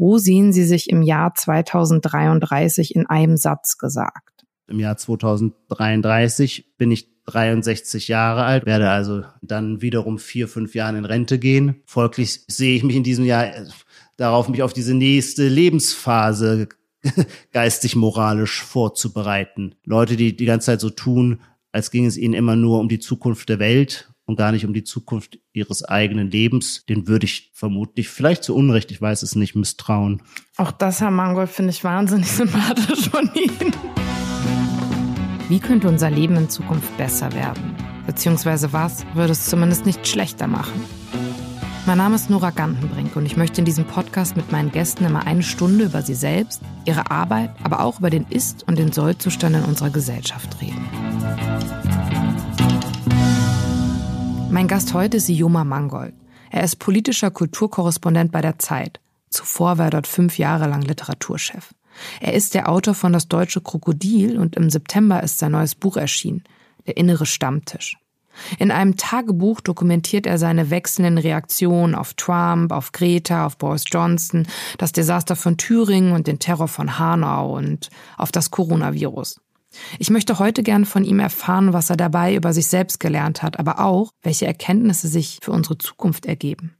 Wo sehen Sie sich im Jahr 2033 in einem Satz gesagt? Im Jahr 2033 bin ich 63 Jahre alt, werde also dann wiederum vier, fünf Jahren in Rente gehen. Folglich sehe ich mich in diesem Jahr äh, darauf, mich auf diese nächste Lebensphase geistig-moralisch vorzubereiten. Leute, die die ganze Zeit so tun, als ging es ihnen immer nur um die Zukunft der Welt und gar nicht um die Zukunft ihres eigenen Lebens, den würde ich vermutlich, vielleicht zu Unrecht, ich weiß es nicht, misstrauen. Auch das, Herr Mangold, finde ich wahnsinnig sympathisch von Ihnen. Wie könnte unser Leben in Zukunft besser werden? Beziehungsweise was würde es zumindest nicht schlechter machen? Mein Name ist Nora Gantenbrink und ich möchte in diesem Podcast mit meinen Gästen immer eine Stunde über sie selbst, ihre Arbeit, aber auch über den Ist- und den Sollzustand in unserer Gesellschaft reden. Mein Gast heute ist Ioma Mangold. Er ist politischer Kulturkorrespondent bei der Zeit. Zuvor war er dort fünf Jahre lang Literaturchef. Er ist der Autor von Das deutsche Krokodil und im September ist sein neues Buch erschienen, Der innere Stammtisch. In einem Tagebuch dokumentiert er seine wechselnden Reaktionen auf Trump, auf Greta, auf Boris Johnson, das Desaster von Thüringen und den Terror von Hanau und auf das Coronavirus. Ich möchte heute gern von ihm erfahren, was er dabei über sich selbst gelernt hat, aber auch, welche Erkenntnisse sich für unsere Zukunft ergeben.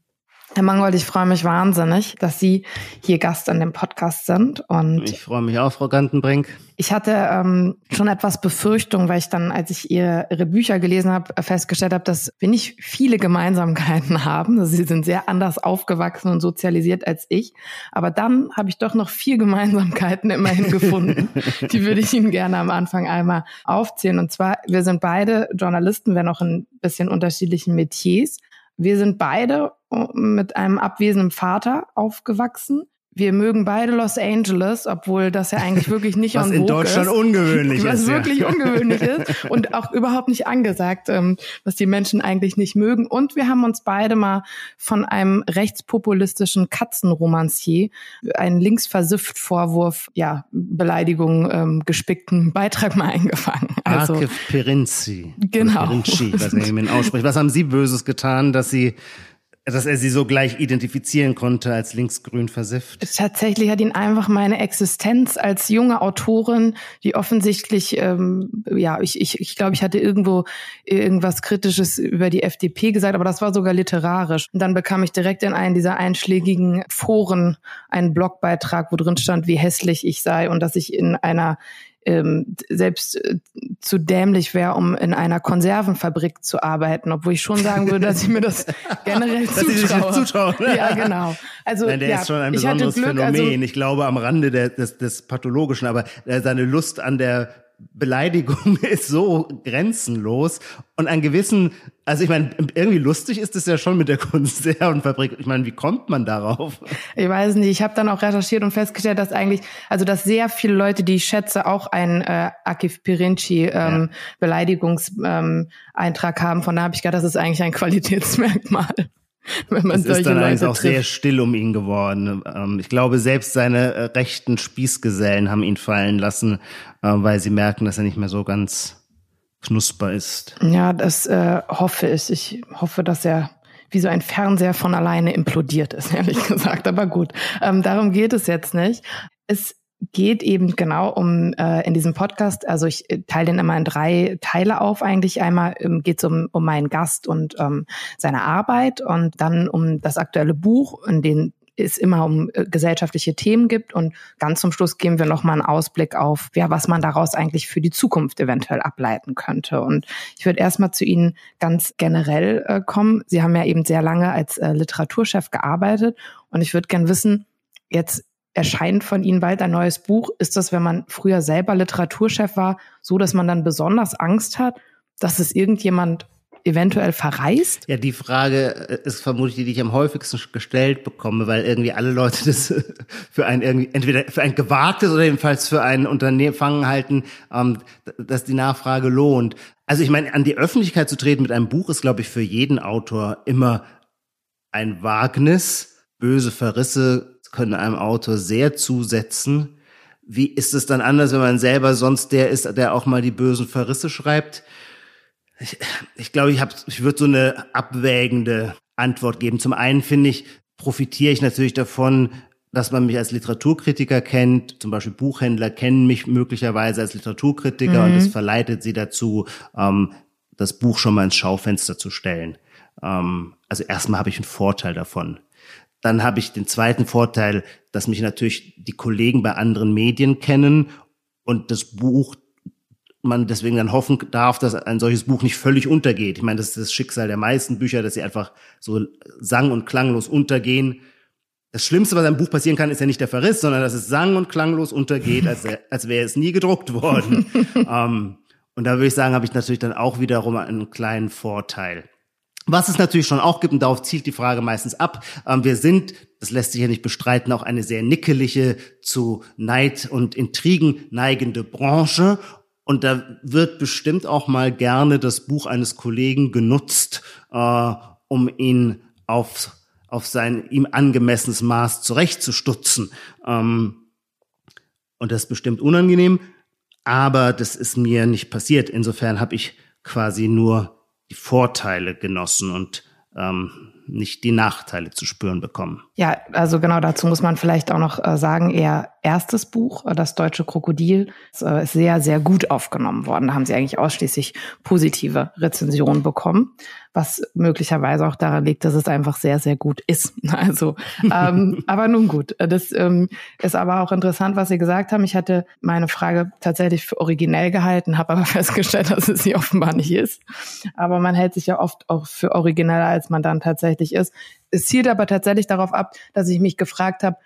Herr Mangold, ich freue mich wahnsinnig, dass Sie hier Gast an dem Podcast sind. Und ich freue mich auch, Frau Gantenbrink. Ich hatte ähm, schon etwas Befürchtung, weil ich dann, als ich ihr, Ihre Bücher gelesen habe, festgestellt habe, dass wir nicht viele Gemeinsamkeiten haben. Also Sie sind sehr anders aufgewachsen und sozialisiert als ich. Aber dann habe ich doch noch vier Gemeinsamkeiten immerhin gefunden. Die würde ich Ihnen gerne am Anfang einmal aufzählen. Und zwar, wir sind beide Journalisten, wenn auch in bisschen unterschiedlichen Metiers. Wir sind beide mit einem abwesenden Vater aufgewachsen. Wir mögen beide Los Angeles, obwohl das ja eigentlich wirklich nicht was in Deutschland ist, ungewöhnlich was ist. Was wirklich ja. ungewöhnlich ist und auch überhaupt nicht angesagt, ähm, was die Menschen eigentlich nicht mögen. Und wir haben uns beide mal von einem rechtspopulistischen Katzenromancier einen linksversifft Vorwurf, ja, Beleidigung ähm, gespickten Beitrag mal eingefangen. Also, Akif Perinci. Genau. Perinci, was. Was haben Sie Böses getan, dass Sie dass er sie so gleich identifizieren konnte als linksgrün versifft. Tatsächlich hat ihn einfach meine Existenz als junge Autorin, die offensichtlich, ähm, ja, ich, ich, ich glaube, ich hatte irgendwo irgendwas Kritisches über die FDP gesagt, aber das war sogar literarisch. Und dann bekam ich direkt in einen dieser einschlägigen Foren einen Blogbeitrag, wo drin stand, wie hässlich ich sei und dass ich in einer ähm, selbst äh, zu dämlich wäre, um in einer Konservenfabrik zu arbeiten, obwohl ich schon sagen würde, dass ich mir das generell dass zutraue. zutrauen. Ja, genau. Also Nein, der ja, ist schon ein besonderes Glück, Phänomen. Also, ich glaube am Rande der, des, des Pathologischen, aber äh, seine Lust an der Beleidigung ist so grenzenlos und an gewissen, also ich meine, irgendwie lustig ist es ja schon mit der Konservenfabrik. Ich meine, wie kommt man darauf? Ich weiß nicht. Ich habe dann auch recherchiert und festgestellt, dass eigentlich, also dass sehr viele Leute, die ich schätze, auch einen äh, Akif Pirinci ähm, ja. Beleidigungseintrag ähm, haben. Von da habe ich gedacht, das ist eigentlich ein Qualitätsmerkmal. Wenn man es ist dann eigentlich auch sehr still um ihn geworden. Ähm, ich glaube, selbst seine äh, rechten Spießgesellen haben ihn fallen lassen, äh, weil sie merken, dass er nicht mehr so ganz knusper ist. Ja, das äh, hoffe ich. Ich hoffe, dass er wie so ein Fernseher von alleine implodiert ist, ehrlich gesagt. Aber gut, ähm, darum geht es jetzt nicht. Es geht eben genau um äh, in diesem Podcast, also ich äh, teile den immer in drei Teile auf eigentlich. Einmal ähm, geht es um, um meinen Gast und ähm, seine Arbeit und dann um das aktuelle Buch, in dem es immer um äh, gesellschaftliche Themen gibt und ganz zum Schluss geben wir nochmal einen Ausblick auf, ja, was man daraus eigentlich für die Zukunft eventuell ableiten könnte. Und ich würde erstmal zu Ihnen ganz generell äh, kommen. Sie haben ja eben sehr lange als äh, Literaturchef gearbeitet und ich würde gern wissen, jetzt erscheint von Ihnen bald ein neues Buch. Ist das, wenn man früher selber Literaturchef war, so, dass man dann besonders Angst hat, dass es irgendjemand eventuell verreist? Ja, die Frage äh, ist vermutlich die, die ich am häufigsten gestellt bekomme, weil irgendwie alle Leute das für ein irgendwie entweder für ein gewagtes oder jedenfalls für ein Unternehmen halten, ähm, dass die Nachfrage lohnt. Also ich meine, an die Öffentlichkeit zu treten mit einem Buch ist, glaube ich, für jeden Autor immer ein Wagnis. Böse Verrisse können einem Autor sehr zusetzen. Wie ist es dann anders, wenn man selber sonst der ist, der auch mal die bösen Verrisse schreibt? Ich, ich glaube, ich, hab, ich würde so eine abwägende Antwort geben. Zum einen finde ich, profitiere ich natürlich davon, dass man mich als Literaturkritiker kennt, zum Beispiel Buchhändler kennen mich möglicherweise als Literaturkritiker mhm. und es verleitet sie dazu, ähm, das Buch schon mal ins Schaufenster zu stellen. Ähm, also erstmal habe ich einen Vorteil davon. Dann habe ich den zweiten Vorteil, dass mich natürlich die Kollegen bei anderen Medien kennen und das Buch man deswegen dann hoffen darf, dass ein solches Buch nicht völlig untergeht. Ich meine, das ist das Schicksal der meisten Bücher, dass sie einfach so sang- und klanglos untergehen. Das Schlimmste, was einem Buch passieren kann, ist ja nicht der Verriss, sondern dass es sang- und klanglos untergeht, als, als wäre es nie gedruckt worden. ähm, und da würde ich sagen, habe ich natürlich dann auch wiederum einen kleinen Vorteil. Was es natürlich schon auch gibt, und darauf zielt die Frage meistens ab, ähm, wir sind, das lässt sich ja nicht bestreiten, auch eine sehr nickelige, zu Neid und Intrigen neigende Branche. Und da wird bestimmt auch mal gerne das Buch eines Kollegen genutzt, äh, um ihn auf, auf sein ihm angemessenes Maß zurechtzustutzen. Ähm, und das ist bestimmt unangenehm, aber das ist mir nicht passiert. Insofern habe ich quasi nur die Vorteile genossen und ähm, nicht die Nachteile zu spüren bekommen. Ja, also genau dazu muss man vielleicht auch noch äh, sagen, eher erstes Buch, äh, Das Deutsche Krokodil, äh, ist sehr, sehr gut aufgenommen worden. Da haben sie eigentlich ausschließlich positive Rezensionen bekommen, was möglicherweise auch daran liegt, dass es einfach sehr, sehr gut ist. Also, ähm, aber nun gut. Das ähm, ist aber auch interessant, was Sie gesagt haben. Ich hatte meine Frage tatsächlich für originell gehalten, habe aber festgestellt, dass es sie offenbar nicht ist. Aber man hält sich ja oft auch für origineller, als man dann tatsächlich ist. Es zielt aber tatsächlich darauf ab, dass ich mich gefragt habe,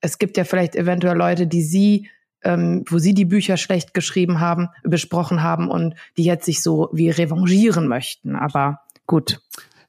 es gibt ja vielleicht eventuell Leute, die Sie ähm, wo sie die Bücher schlecht geschrieben haben, besprochen haben und die jetzt sich so wie revanchieren möchten. Aber gut.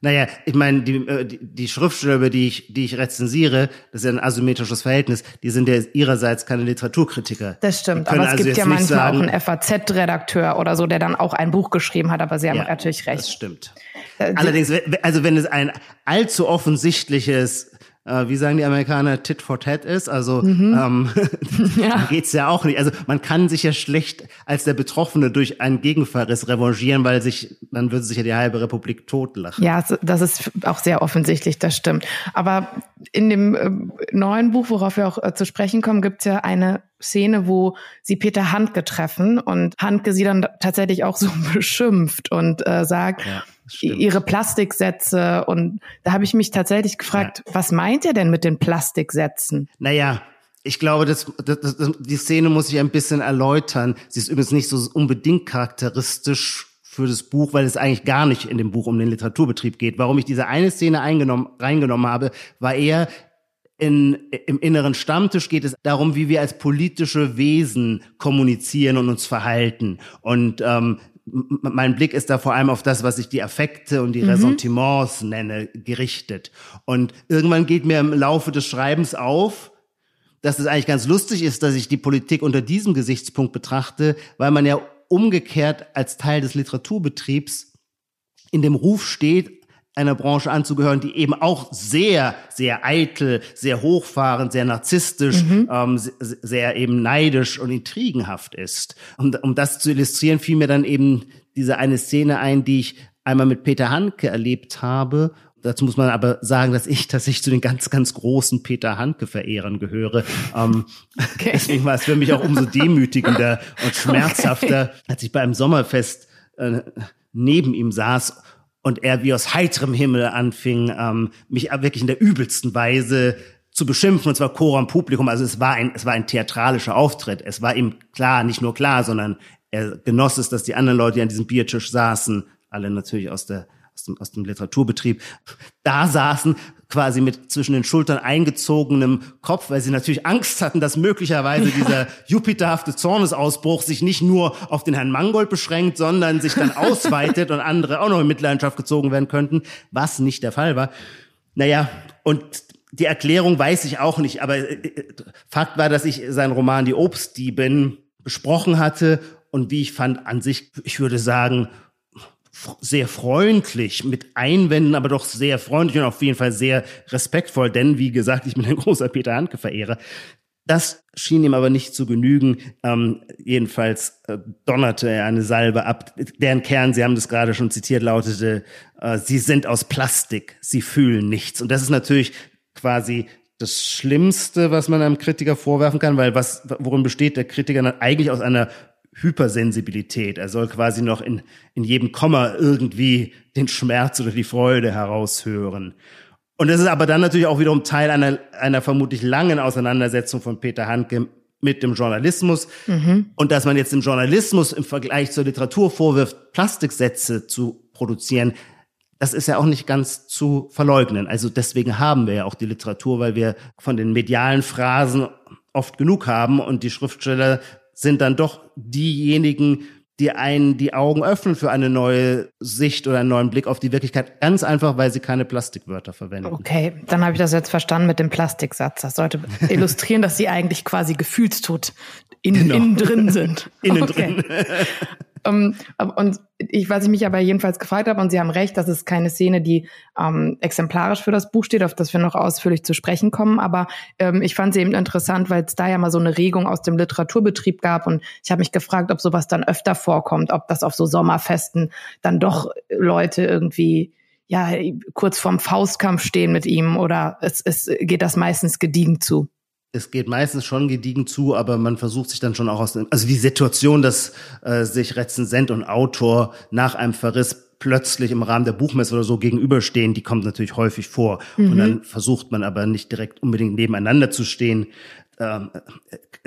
Naja, ich meine, die, äh, die, die Schriftsteller, über die ich, die ich rezensiere, das ist ja ein asymmetrisches Verhältnis, die sind ja ihrerseits keine Literaturkritiker. Das stimmt, aber es also gibt ja manchmal sagen, auch einen FAZ-Redakteur oder so, der dann auch ein Buch geschrieben hat, aber Sie haben ja, natürlich recht. Das stimmt. Äh, Allerdings, also wenn es ein allzu offensichtliches äh, wie sagen die Amerikaner, tit for tat ist. Also mhm. ähm, ja. geht's ja auch nicht. Also man kann sich ja schlecht als der Betroffene durch einen Gegenverriss revanchieren, weil sich, dann würde sich ja die halbe Republik totlachen. Ja, das ist auch sehr offensichtlich, das stimmt. Aber in dem äh, neuen Buch, worauf wir auch äh, zu sprechen kommen, gibt's ja eine Szene, wo sie Peter Handke treffen und Handke sie dann tatsächlich auch so beschimpft und äh, sagt, ja ihre Plastiksätze. Und da habe ich mich tatsächlich gefragt, ja. was meint er denn mit den Plastiksätzen? Naja, ich glaube, das, das, das, die Szene muss ich ein bisschen erläutern. Sie ist übrigens nicht so unbedingt charakteristisch für das Buch, weil es eigentlich gar nicht in dem Buch um den Literaturbetrieb geht. Warum ich diese eine Szene eingenommen, reingenommen habe, war eher in, im inneren Stammtisch geht es darum, wie wir als politische Wesen kommunizieren und uns verhalten. Und ähm, mein Blick ist da vor allem auf das, was ich die Affekte und die mhm. Ressentiments nenne, gerichtet. Und irgendwann geht mir im Laufe des Schreibens auf, dass es eigentlich ganz lustig ist, dass ich die Politik unter diesem Gesichtspunkt betrachte, weil man ja umgekehrt als Teil des Literaturbetriebs in dem Ruf steht, einer Branche anzugehören, die eben auch sehr, sehr eitel, sehr hochfahrend, sehr narzisstisch, mhm. ähm, sehr eben neidisch und intrigenhaft ist. Um, um das zu illustrieren, fiel mir dann eben diese eine Szene ein, die ich einmal mit Peter Handke erlebt habe. Dazu muss man aber sagen, dass ich tatsächlich zu den ganz, ganz großen Peter Handke-Verehrern gehöre. Ähm, okay. Deswegen war es für mich auch umso demütigender und schmerzhafter, okay. als ich bei einem Sommerfest äh, neben ihm saß und er wie aus heiterem Himmel anfing, ähm, mich wirklich in der übelsten Weise zu beschimpfen, und zwar Chor am Publikum. Also es war ein, es war ein theatralischer Auftritt. Es war ihm klar, nicht nur klar, sondern er genoss es, dass die anderen Leute, die an diesem Biertisch saßen, alle natürlich aus der aus dem, aus dem Literaturbetrieb, da saßen, quasi mit zwischen den Schultern eingezogenem Kopf, weil sie natürlich Angst hatten, dass möglicherweise dieser jupiterhafte Zornesausbruch sich nicht nur auf den Herrn Mangold beschränkt, sondern sich dann ausweitet und andere auch noch in Mitleidenschaft gezogen werden könnten, was nicht der Fall war. Naja, und die Erklärung weiß ich auch nicht, aber äh, äh, Fakt war, dass ich seinen Roman Die Obstdiebin besprochen hatte und wie ich fand, an sich, ich würde sagen, sehr freundlich mit Einwänden, aber doch sehr freundlich und auf jeden Fall sehr respektvoll, denn wie gesagt, ich bin ein großer Peter Handke-Verehrer. Das schien ihm aber nicht zu genügen. Ähm, jedenfalls äh, donnerte er eine Salbe ab, deren Kern, Sie haben das gerade schon zitiert, lautete, äh, Sie sind aus Plastik, Sie fühlen nichts. Und das ist natürlich quasi das Schlimmste, was man einem Kritiker vorwerfen kann, weil was, worin besteht der Kritiker eigentlich aus einer Hypersensibilität. Er soll quasi noch in, in jedem Komma irgendwie den Schmerz oder die Freude heraushören. Und das ist aber dann natürlich auch wiederum Teil einer, einer vermutlich langen Auseinandersetzung von Peter Handke mit dem Journalismus. Mhm. Und dass man jetzt dem Journalismus im Vergleich zur Literatur vorwirft, Plastiksätze zu produzieren, das ist ja auch nicht ganz zu verleugnen. Also deswegen haben wir ja auch die Literatur, weil wir von den medialen Phrasen oft genug haben und die Schriftsteller sind dann doch diejenigen, die einen die Augen öffnen für eine neue Sicht oder einen neuen Blick auf die Wirklichkeit. Ganz einfach, weil sie keine Plastikwörter verwenden. Okay, dann habe ich das jetzt verstanden mit dem Plastiksatz. Das sollte illustrieren, dass sie eigentlich quasi gefühlstot in, genau. innen drin sind. innen okay. drin. Um, ähm, und ich, was ich mich aber jedenfalls gefragt habe, und Sie haben recht, das ist keine Szene, die ähm, exemplarisch für das Buch steht, auf das wir noch ausführlich zu sprechen kommen. Aber ähm, ich fand sie eben interessant, weil es da ja mal so eine Regung aus dem Literaturbetrieb gab. Und ich habe mich gefragt, ob sowas dann öfter vorkommt, ob das auf so Sommerfesten dann doch Leute irgendwie ja kurz vorm Faustkampf stehen mit ihm oder es, es geht das meistens gediegen zu es geht meistens schon gediegen zu, aber man versucht sich dann schon auch aus dem, also die Situation, dass äh, sich Rezensent und Autor nach einem Verriss plötzlich im Rahmen der Buchmesse oder so gegenüberstehen, die kommt natürlich häufig vor. Mhm. Und dann versucht man aber nicht direkt unbedingt nebeneinander zu stehen. Ähm,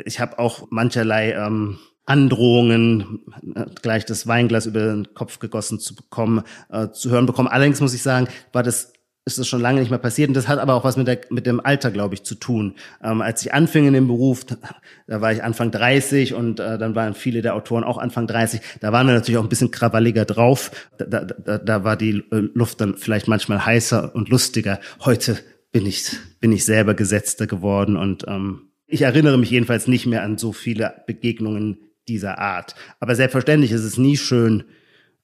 ich habe auch mancherlei ähm, Androhungen, äh, gleich das Weinglas über den Kopf gegossen zu bekommen, äh, zu hören bekommen. Allerdings muss ich sagen, war das ist das schon lange nicht mehr passiert. Und das hat aber auch was mit, der, mit dem Alter, glaube ich, zu tun. Ähm, als ich anfing in dem Beruf, da war ich Anfang 30 und äh, dann waren viele der Autoren auch Anfang 30. Da waren wir natürlich auch ein bisschen krawalliger drauf. Da, da, da war die äh, Luft dann vielleicht manchmal heißer und lustiger. Heute bin ich, bin ich selber Gesetzter geworden und ähm, ich erinnere mich jedenfalls nicht mehr an so viele Begegnungen dieser Art. Aber selbstverständlich ist es nie schön,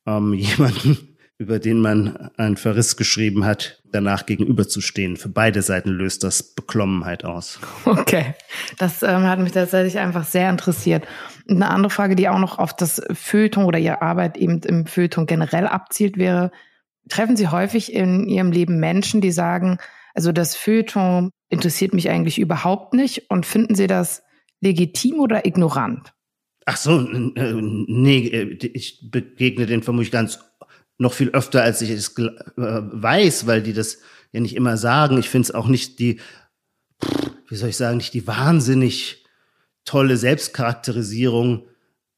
ähm, jemanden über den man einen Verriss geschrieben hat, danach gegenüberzustehen. Für beide Seiten löst das Beklommenheit aus. Okay, das ähm, hat mich tatsächlich einfach sehr interessiert. Und eine andere Frage, die auch noch auf das Feuilleton oder Ihre Arbeit eben im Feuilleton generell abzielt, wäre, treffen Sie häufig in Ihrem Leben Menschen, die sagen, also das Feuilleton interessiert mich eigentlich überhaupt nicht und finden Sie das legitim oder ignorant? Ach so, nee, ich begegne den vermutlich ganz noch viel öfter, als ich es äh, weiß, weil die das ja nicht immer sagen. Ich finde es auch nicht die, wie soll ich sagen, nicht die wahnsinnig tolle Selbstcharakterisierung.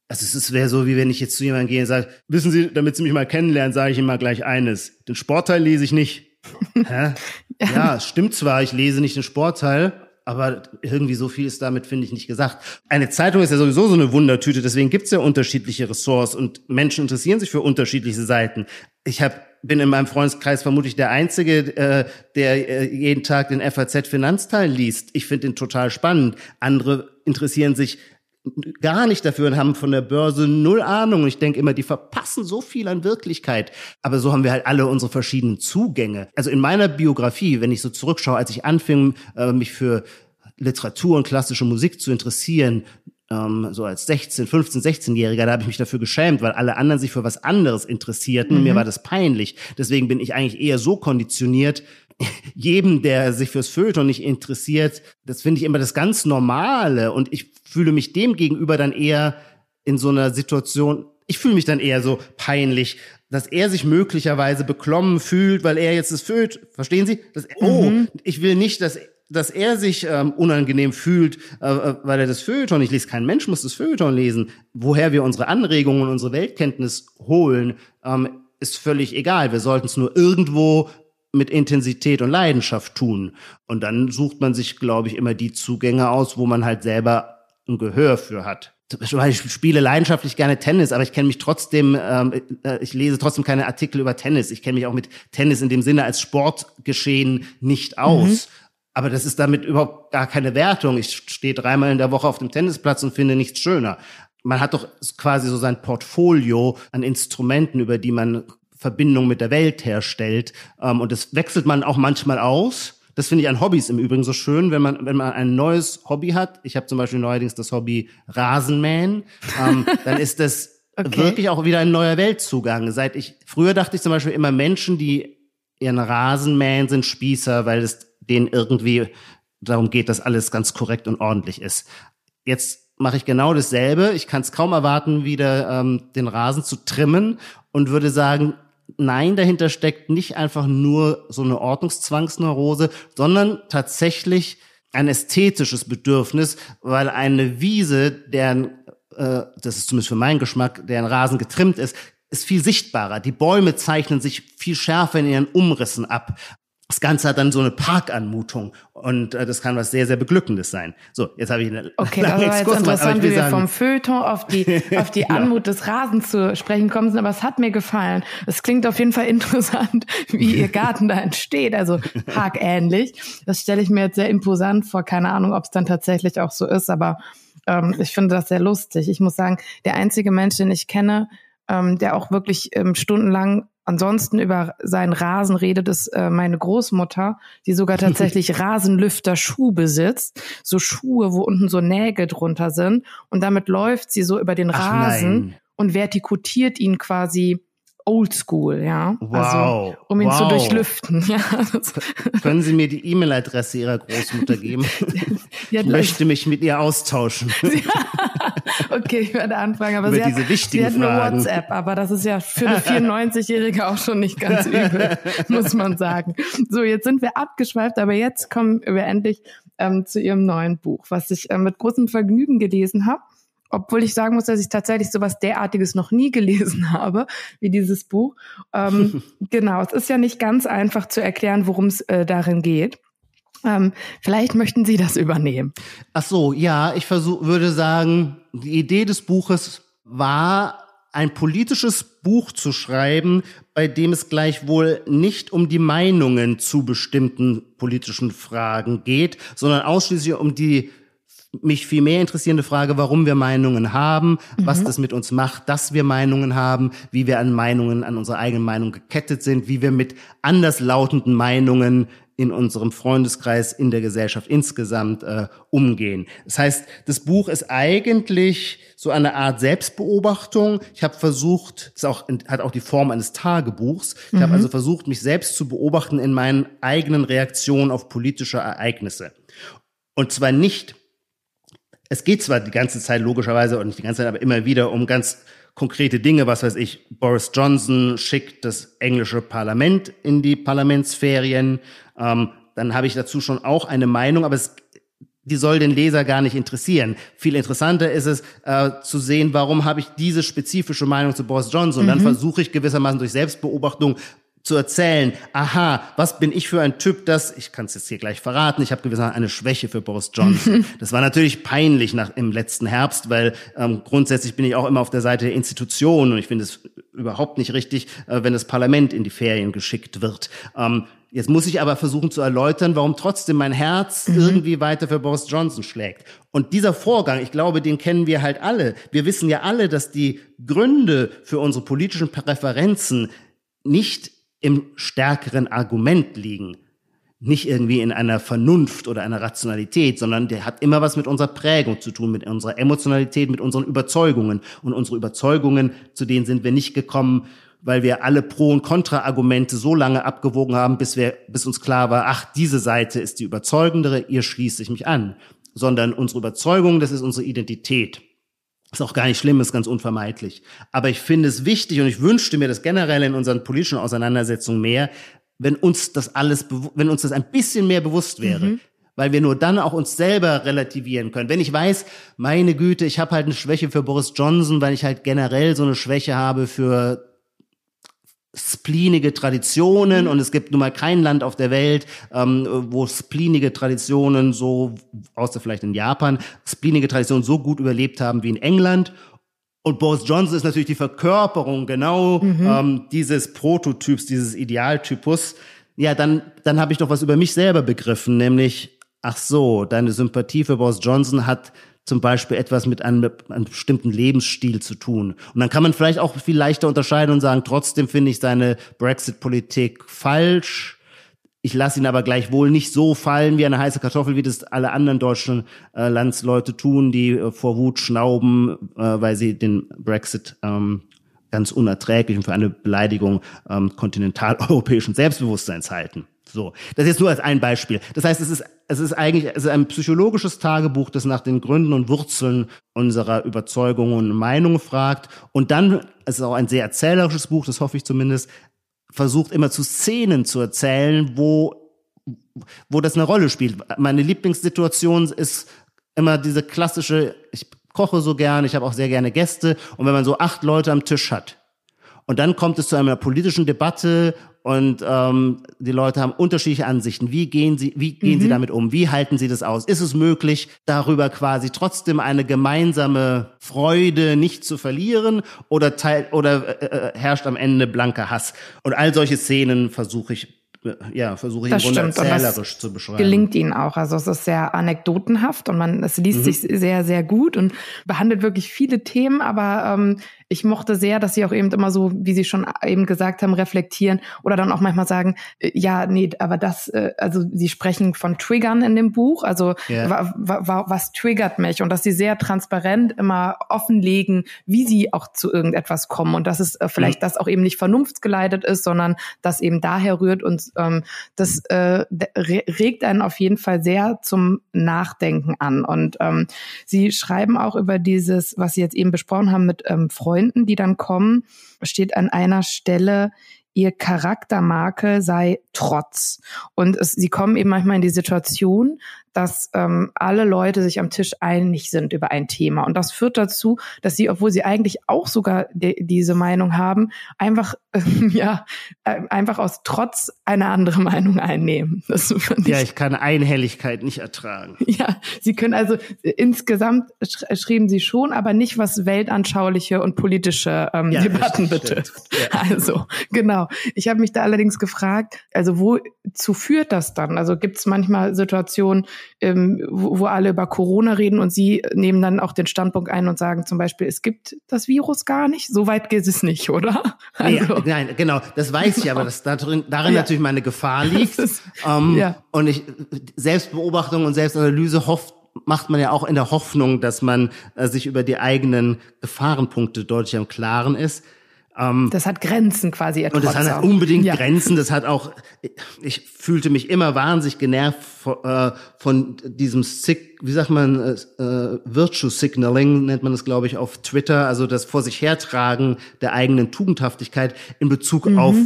Also es wäre so, wie wenn ich jetzt zu jemandem gehe und sage, wissen Sie, damit Sie mich mal kennenlernen, sage ich Ihnen mal gleich eines. Den Sportteil lese ich nicht. Hä? Ja, stimmt zwar, ich lese nicht den Sportteil, aber irgendwie so viel ist damit, finde ich, nicht gesagt. Eine Zeitung ist ja sowieso so eine Wundertüte, deswegen gibt es ja unterschiedliche Ressorts und Menschen interessieren sich für unterschiedliche Seiten. Ich hab, bin in meinem Freundeskreis vermutlich der Einzige, äh, der äh, jeden Tag den FAZ-Finanzteil liest. Ich finde den total spannend. Andere interessieren sich gar nicht dafür und haben von der Börse null Ahnung. Und ich denke immer, die verpassen so viel an Wirklichkeit. Aber so haben wir halt alle unsere verschiedenen Zugänge. Also in meiner Biografie, wenn ich so zurückschaue, als ich anfing, äh, mich für Literatur und klassische Musik zu interessieren, ähm, so als 16, 15, 16-Jähriger, da habe ich mich dafür geschämt, weil alle anderen sich für was anderes interessierten. Mhm. Mir war das peinlich. Deswegen bin ich eigentlich eher so konditioniert, jedem, der sich fürs Feuilleton nicht interessiert, das finde ich immer das ganz Normale. Und ich fühle mich dem gegenüber dann eher in so einer Situation, ich fühle mich dann eher so peinlich, dass er sich möglicherweise beklommen fühlt, weil er jetzt das Feuilleton, verstehen Sie? Das, oh, mhm. ich will nicht, dass dass er sich ähm, unangenehm fühlt, äh, äh, weil er das Feuilleton nicht liest. Kein Mensch muss das Feuilleton lesen. Woher wir unsere Anregungen und unsere Weltkenntnis holen, ähm, ist völlig egal. Wir sollten es nur irgendwo mit Intensität und Leidenschaft tun. Und dann sucht man sich, glaube ich, immer die Zugänge aus, wo man halt selber ein Gehör für hat. Ich spiele leidenschaftlich gerne Tennis, aber ich kenne mich trotzdem, ähm, äh, ich lese trotzdem keine Artikel über Tennis. Ich kenne mich auch mit Tennis in dem Sinne als Sportgeschehen nicht aus. Mhm. Aber das ist damit überhaupt gar keine Wertung. Ich stehe dreimal in der Woche auf dem Tennisplatz und finde nichts schöner. Man hat doch quasi so sein Portfolio an Instrumenten, über die man Verbindung mit der Welt herstellt. Ähm, und das wechselt man auch manchmal aus. Das finde ich an Hobbys im Übrigen so schön, wenn man, wenn man ein neues Hobby hat. Ich habe zum Beispiel neuerdings das Hobby Rasenmähen. Ähm, dann ist das okay. wirklich auch wieder ein neuer Weltzugang. Seit ich, früher dachte ich zum Beispiel immer Menschen, die ihren Rasen mähen, sind Spießer, weil es denen irgendwie darum geht, dass alles ganz korrekt und ordentlich ist. Jetzt mache ich genau dasselbe. Ich kann es kaum erwarten, wieder ähm, den Rasen zu trimmen und würde sagen, nein, dahinter steckt nicht einfach nur so eine Ordnungszwangsneurose, sondern tatsächlich ein ästhetisches Bedürfnis, weil eine Wiese, deren, äh, das ist zumindest für meinen Geschmack, deren Rasen getrimmt ist, ist viel sichtbarer. Die Bäume zeichnen sich viel schärfer in ihren Umrissen ab. Das Ganze hat dann so eine Parkanmutung und äh, das kann was sehr, sehr Beglückendes sein. So, jetzt habe ich eine Okay, das war jetzt interessant, wie wir vom Feuilleton auf die, auf die. Anmut des Rasens zu sprechen kommen sind, aber es hat mir gefallen. Es klingt auf jeden Fall interessant, wie Ihr Garten da entsteht, also parkähnlich. Das stelle ich mir jetzt sehr imposant vor. Keine Ahnung, ob es dann tatsächlich auch so ist, aber ähm, ich finde das sehr lustig. Ich muss sagen, der einzige Mensch, den ich kenne, ähm, der auch wirklich ähm, stundenlang ansonsten über seinen Rasen redet, ist äh, meine Großmutter, die sogar tatsächlich Rasenlüfter-Schuh besitzt. So Schuhe, wo unten so Nägel drunter sind. Und damit läuft sie so über den Rasen und vertikutiert ihn quasi oldschool, ja. Wow. Also, um ihn wow. zu durchlüften, ja. Können Sie mir die E-Mail-Adresse Ihrer Großmutter geben? ich möchte mich mit ihr austauschen. okay, ich werde anfangen, aber Über sie diese hat, wichtigen sie hat eine Fragen. WhatsApp, aber das ist ja für eine 94-Jährige auch schon nicht ganz übel, muss man sagen. So, jetzt sind wir abgeschweift, aber jetzt kommen wir endlich ähm, zu Ihrem neuen Buch, was ich äh, mit großem Vergnügen gelesen habe obwohl ich sagen muss, dass ich tatsächlich sowas derartiges noch nie gelesen habe, wie dieses Buch. Ähm, genau, es ist ja nicht ganz einfach zu erklären, worum es äh, darin geht. Ähm, vielleicht möchten Sie das übernehmen. Ach so, ja, ich versuch, würde sagen, die Idee des Buches war, ein politisches Buch zu schreiben, bei dem es gleichwohl nicht um die Meinungen zu bestimmten politischen Fragen geht, sondern ausschließlich um die mich viel mehr interessierende Frage, warum wir Meinungen haben, mhm. was das mit uns macht, dass wir Meinungen haben, wie wir an Meinungen, an unsere eigenen Meinungen gekettet sind, wie wir mit anderslautenden Meinungen in unserem Freundeskreis, in der Gesellschaft insgesamt äh, umgehen. Das heißt, das Buch ist eigentlich so eine Art Selbstbeobachtung. Ich habe versucht, es auch, hat auch die Form eines Tagebuchs. Ich mhm. habe also versucht, mich selbst zu beobachten in meinen eigenen Reaktionen auf politische Ereignisse. Und zwar nicht es geht zwar die ganze Zeit logischerweise und nicht die ganze Zeit, aber immer wieder um ganz konkrete Dinge, was weiß ich, Boris Johnson schickt das englische Parlament in die Parlamentsferien, ähm, dann habe ich dazu schon auch eine Meinung, aber es die soll den Leser gar nicht interessieren. Viel interessanter ist es äh, zu sehen, warum habe ich diese spezifische Meinung zu Boris Johnson. Und dann mhm. versuche ich gewissermaßen durch Selbstbeobachtung zu erzählen, aha, was bin ich für ein Typ, das, ich kann es jetzt hier gleich verraten, ich habe gewissermaßen eine Schwäche für Boris Johnson. das war natürlich peinlich nach, im letzten Herbst, weil ähm, grundsätzlich bin ich auch immer auf der Seite der Institutionen und ich finde es überhaupt nicht richtig, äh, wenn das Parlament in die Ferien geschickt wird. Ähm, Jetzt muss ich aber versuchen zu erläutern, warum trotzdem mein Herz mhm. irgendwie weiter für Boris Johnson schlägt. Und dieser Vorgang, ich glaube, den kennen wir halt alle. Wir wissen ja alle, dass die Gründe für unsere politischen Präferenzen nicht im stärkeren Argument liegen. Nicht irgendwie in einer Vernunft oder einer Rationalität, sondern der hat immer was mit unserer Prägung zu tun, mit unserer Emotionalität, mit unseren Überzeugungen. Und unsere Überzeugungen, zu denen sind wir nicht gekommen, weil wir alle Pro- und Kontra-Argumente so lange abgewogen haben, bis wir, bis uns klar war, ach, diese Seite ist die überzeugendere, ihr schließt sich mich an. Sondern unsere Überzeugung, das ist unsere Identität. Ist auch gar nicht schlimm, ist ganz unvermeidlich. Aber ich finde es wichtig und ich wünschte mir das generell in unseren politischen Auseinandersetzungen mehr, wenn uns das alles, wenn uns das ein bisschen mehr bewusst wäre. Mhm. Weil wir nur dann auch uns selber relativieren können. Wenn ich weiß, meine Güte, ich habe halt eine Schwäche für Boris Johnson, weil ich halt generell so eine Schwäche habe für spleenige Traditionen mhm. und es gibt nun mal kein Land auf der Welt, ähm, wo spleenige Traditionen so, außer vielleicht in Japan, spleenige Traditionen so gut überlebt haben wie in England. Und Boris Johnson ist natürlich die Verkörperung genau mhm. ähm, dieses Prototyps, dieses Idealtypus. Ja, dann, dann habe ich doch was über mich selber begriffen, nämlich, ach so, deine Sympathie für Boris Johnson hat zum Beispiel etwas mit einem, einem, bestimmten Lebensstil zu tun. Und dann kann man vielleicht auch viel leichter unterscheiden und sagen, trotzdem finde ich seine Brexit-Politik falsch. Ich lasse ihn aber gleichwohl nicht so fallen wie eine heiße Kartoffel, wie das alle anderen deutschen äh, Landsleute tun, die äh, vor Wut schnauben, äh, weil sie den Brexit ähm, ganz unerträglich und für eine Beleidigung ähm, kontinentaleuropäischen Selbstbewusstseins halten. So, das ist jetzt nur als ein Beispiel. Das heißt, es ist, es ist eigentlich es ist ein psychologisches Tagebuch, das nach den Gründen und Wurzeln unserer Überzeugungen und Meinungen fragt. Und dann, es ist auch ein sehr erzählerisches Buch, das hoffe ich zumindest, versucht immer zu Szenen zu erzählen, wo, wo das eine Rolle spielt. Meine Lieblingssituation ist immer diese klassische, ich koche so gern, ich habe auch sehr gerne Gäste. Und wenn man so acht Leute am Tisch hat, und dann kommt es zu einer politischen Debatte und ähm, die Leute haben unterschiedliche Ansichten. Wie gehen sie, wie gehen mhm. sie damit um? Wie halten sie das aus? Ist es möglich, darüber quasi trotzdem eine gemeinsame Freude nicht zu verlieren oder teil, oder äh, äh herrscht am Ende blanker Hass? Und all solche Szenen versuche ich ja, versuche ich das im Grunde stimmt. erzählerisch zu beschreiben. Gelingt ihnen auch. Also es ist sehr anekdotenhaft und man, es liest mhm. sich sehr, sehr gut und behandelt wirklich viele Themen, aber ähm, ich mochte sehr, dass sie auch eben immer so, wie Sie schon eben gesagt haben, reflektieren oder dann auch manchmal sagen, äh, ja, nee, aber das, äh, also Sie sprechen von Triggern in dem Buch, also yeah. wa, wa, was triggert mich? Und dass Sie sehr transparent immer offenlegen, wie Sie auch zu irgendetwas kommen. Und dass es äh, vielleicht mhm. das auch eben nicht vernunftsgeleitet ist, sondern das eben daher rührt. Und ähm, das äh, regt einen auf jeden Fall sehr zum Nachdenken an. Und ähm, Sie schreiben auch über dieses, was Sie jetzt eben besprochen haben mit ähm, Freunden Freunden, die dann kommen, steht an einer Stelle, ihr Charaktermarke sei Trotz. Und es, sie kommen eben manchmal in die Situation, dass ähm, alle Leute sich am Tisch einig sind über ein Thema. Und das führt dazu, dass sie, obwohl sie eigentlich auch sogar diese Meinung haben, einfach äh, ja äh, einfach aus Trotz eine andere Meinung einnehmen. Das ich, ja, ich kann Einhelligkeit nicht ertragen. Ja, sie können also insgesamt sch schrieben sie schon, aber nicht was weltanschauliche und politische ähm, ja, Debatten betrifft. Ja. Also genau. Ich habe mich da allerdings gefragt, also wozu führt das dann? Also gibt es manchmal Situationen, ähm, wo, wo alle über Corona reden und Sie nehmen dann auch den Standpunkt ein und sagen zum Beispiel, es gibt das Virus gar nicht. So weit geht es nicht, oder? Also. Nee, nein, genau, das weiß ich, aber das darin, darin ja. natürlich meine Gefahr liegt. Ist, ähm, ja. Und ich Selbstbeobachtung und Selbstanalyse hofft macht man ja auch in der Hoffnung, dass man äh, sich über die eigenen Gefahrenpunkte deutlich am Klaren ist. Ähm, das hat Grenzen quasi. Und das hat unbedingt ja. Grenzen. Das hat auch, ich fühlte mich immer wahnsinnig genervt von, äh, von diesem Sick, wie sagt man, äh, äh, Virtue Signaling nennt man das, glaube ich, auf Twitter. Also das vor sich hertragen der eigenen Tugendhaftigkeit in Bezug mhm. auf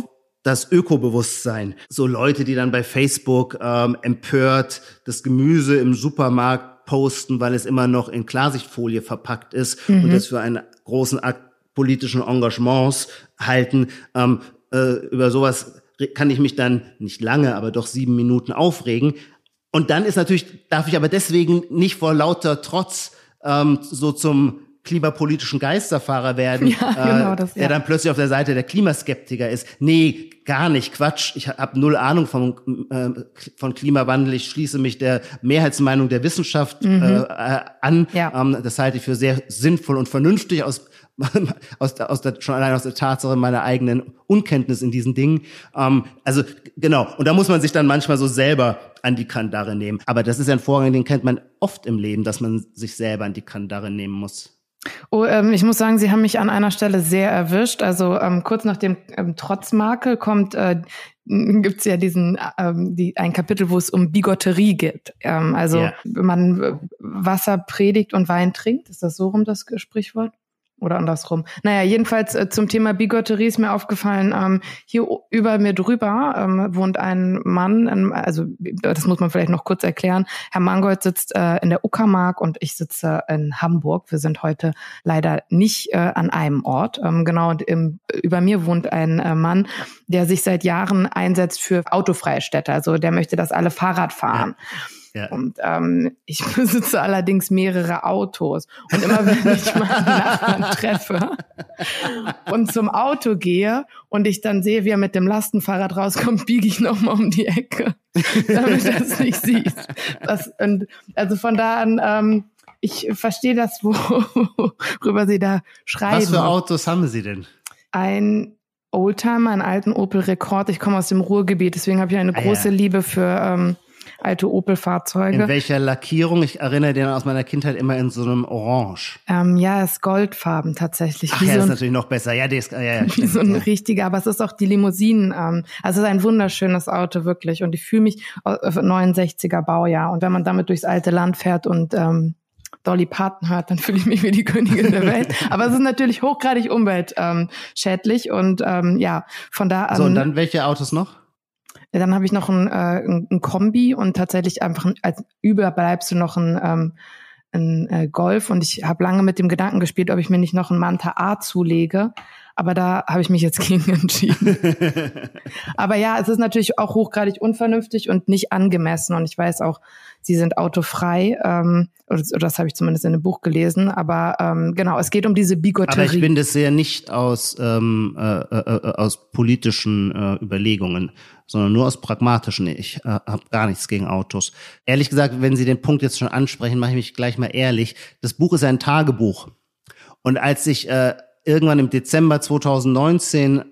das Ökobewusstsein. So Leute, die dann bei Facebook ähm, empört das Gemüse im Supermarkt posten, weil es immer noch in Klarsichtfolie verpackt ist mhm. und das für einen großen Akt politischen Engagements halten. Ähm, äh, über sowas kann ich mich dann nicht lange, aber doch sieben Minuten aufregen. Und dann ist natürlich, darf ich aber deswegen nicht vor lauter Trotz ähm, so zum klimapolitischen Geisterfahrer werden, ja, genau das, ja. der dann plötzlich auf der Seite der Klimaskeptiker ist. Nee, gar nicht, Quatsch. Ich habe null Ahnung von, äh, von Klimawandel. Ich schließe mich der Mehrheitsmeinung der Wissenschaft mhm. äh, an. Ja. Ähm, das halte ich für sehr sinnvoll und vernünftig aus aus, der, aus der, schon allein aus der Tatsache meiner eigenen Unkenntnis in diesen Dingen. Ähm, also genau, und da muss man sich dann manchmal so selber an die Kandare nehmen. Aber das ist ein Vorgang, den kennt man oft im Leben, dass man sich selber an die Kandare nehmen muss. Oh, ähm, ich muss sagen, Sie haben mich an einer Stelle sehr erwischt. Also ähm, kurz nach dem ähm, Trotzmakel kommt äh, gibt's ja diesen ähm, die, ein Kapitel, wo es um Bigotterie geht. Ähm, also yeah. man äh, Wasser predigt und Wein trinkt. Ist das so rum das Sprichwort? Oder andersrum. Naja, jedenfalls äh, zum Thema Bigotterie ist mir aufgefallen, ähm, hier über mir drüber ähm, wohnt ein Mann, ähm, also das muss man vielleicht noch kurz erklären. Herr Mangold sitzt äh, in der Uckermark und ich sitze in Hamburg. Wir sind heute leider nicht äh, an einem Ort. Ähm, genau, und im, über mir wohnt ein äh, Mann, der sich seit Jahren einsetzt für autofreie Städte. Also der möchte, dass alle Fahrrad fahren. Ja. Ja. Und ähm, ich besitze allerdings mehrere Autos. Und immer wenn ich meinen Nachbarn treffe und zum Auto gehe und ich dann sehe, wie er mit dem Lastenfahrrad rauskommt, biege ich nochmal um die Ecke, damit er es nicht sieht. Das, und also von da an, ähm, ich verstehe das, worüber Sie da schreiben. Was für Autos haben Sie denn? Ein Oldtimer, einen alten Opel Rekord. Ich komme aus dem Ruhrgebiet, deswegen habe ich eine große ah, ja. Liebe für ähm, alte Opel-Fahrzeuge. In welcher Lackierung? Ich erinnere den aus meiner Kindheit immer in so einem Orange. Ähm, ja, es ist goldfarben tatsächlich. Ach ja, so ist natürlich noch besser. Ja, das, ja, ja, wie so ein ja. richtiger, aber es ist auch die Limousinen. Ähm, also es ist ein wunderschönes Auto wirklich und ich fühle mich 69er Baujahr und wenn man damit durchs alte Land fährt und ähm, Dolly Parton hört, dann fühle ich mich wie die Königin der Welt. Aber es ist natürlich hochgradig umweltschädlich und ähm, ja, von da an. So, und dann welche Autos noch? Dann habe ich noch ein, äh, ein Kombi und tatsächlich einfach ein, als Überbleibsel noch ein, ähm, ein äh, Golf. Und ich habe lange mit dem Gedanken gespielt, ob ich mir nicht noch ein Manta A zulege. Aber da habe ich mich jetzt gegen entschieden. Aber ja, es ist natürlich auch hochgradig unvernünftig und nicht angemessen. Und ich weiß auch, sie sind autofrei. Ähm, oder, das habe ich zumindest in dem Buch gelesen. Aber ähm, genau, es geht um diese Bigotterie. Aber ich bin das sehr nicht aus, ähm, äh, äh, äh, aus politischen äh, Überlegungen, sondern nur aus pragmatischen. Ich äh, habe gar nichts gegen Autos. Ehrlich gesagt, wenn Sie den Punkt jetzt schon ansprechen, mache ich mich gleich mal ehrlich. Das Buch ist ein Tagebuch. Und als ich äh, irgendwann im Dezember 2019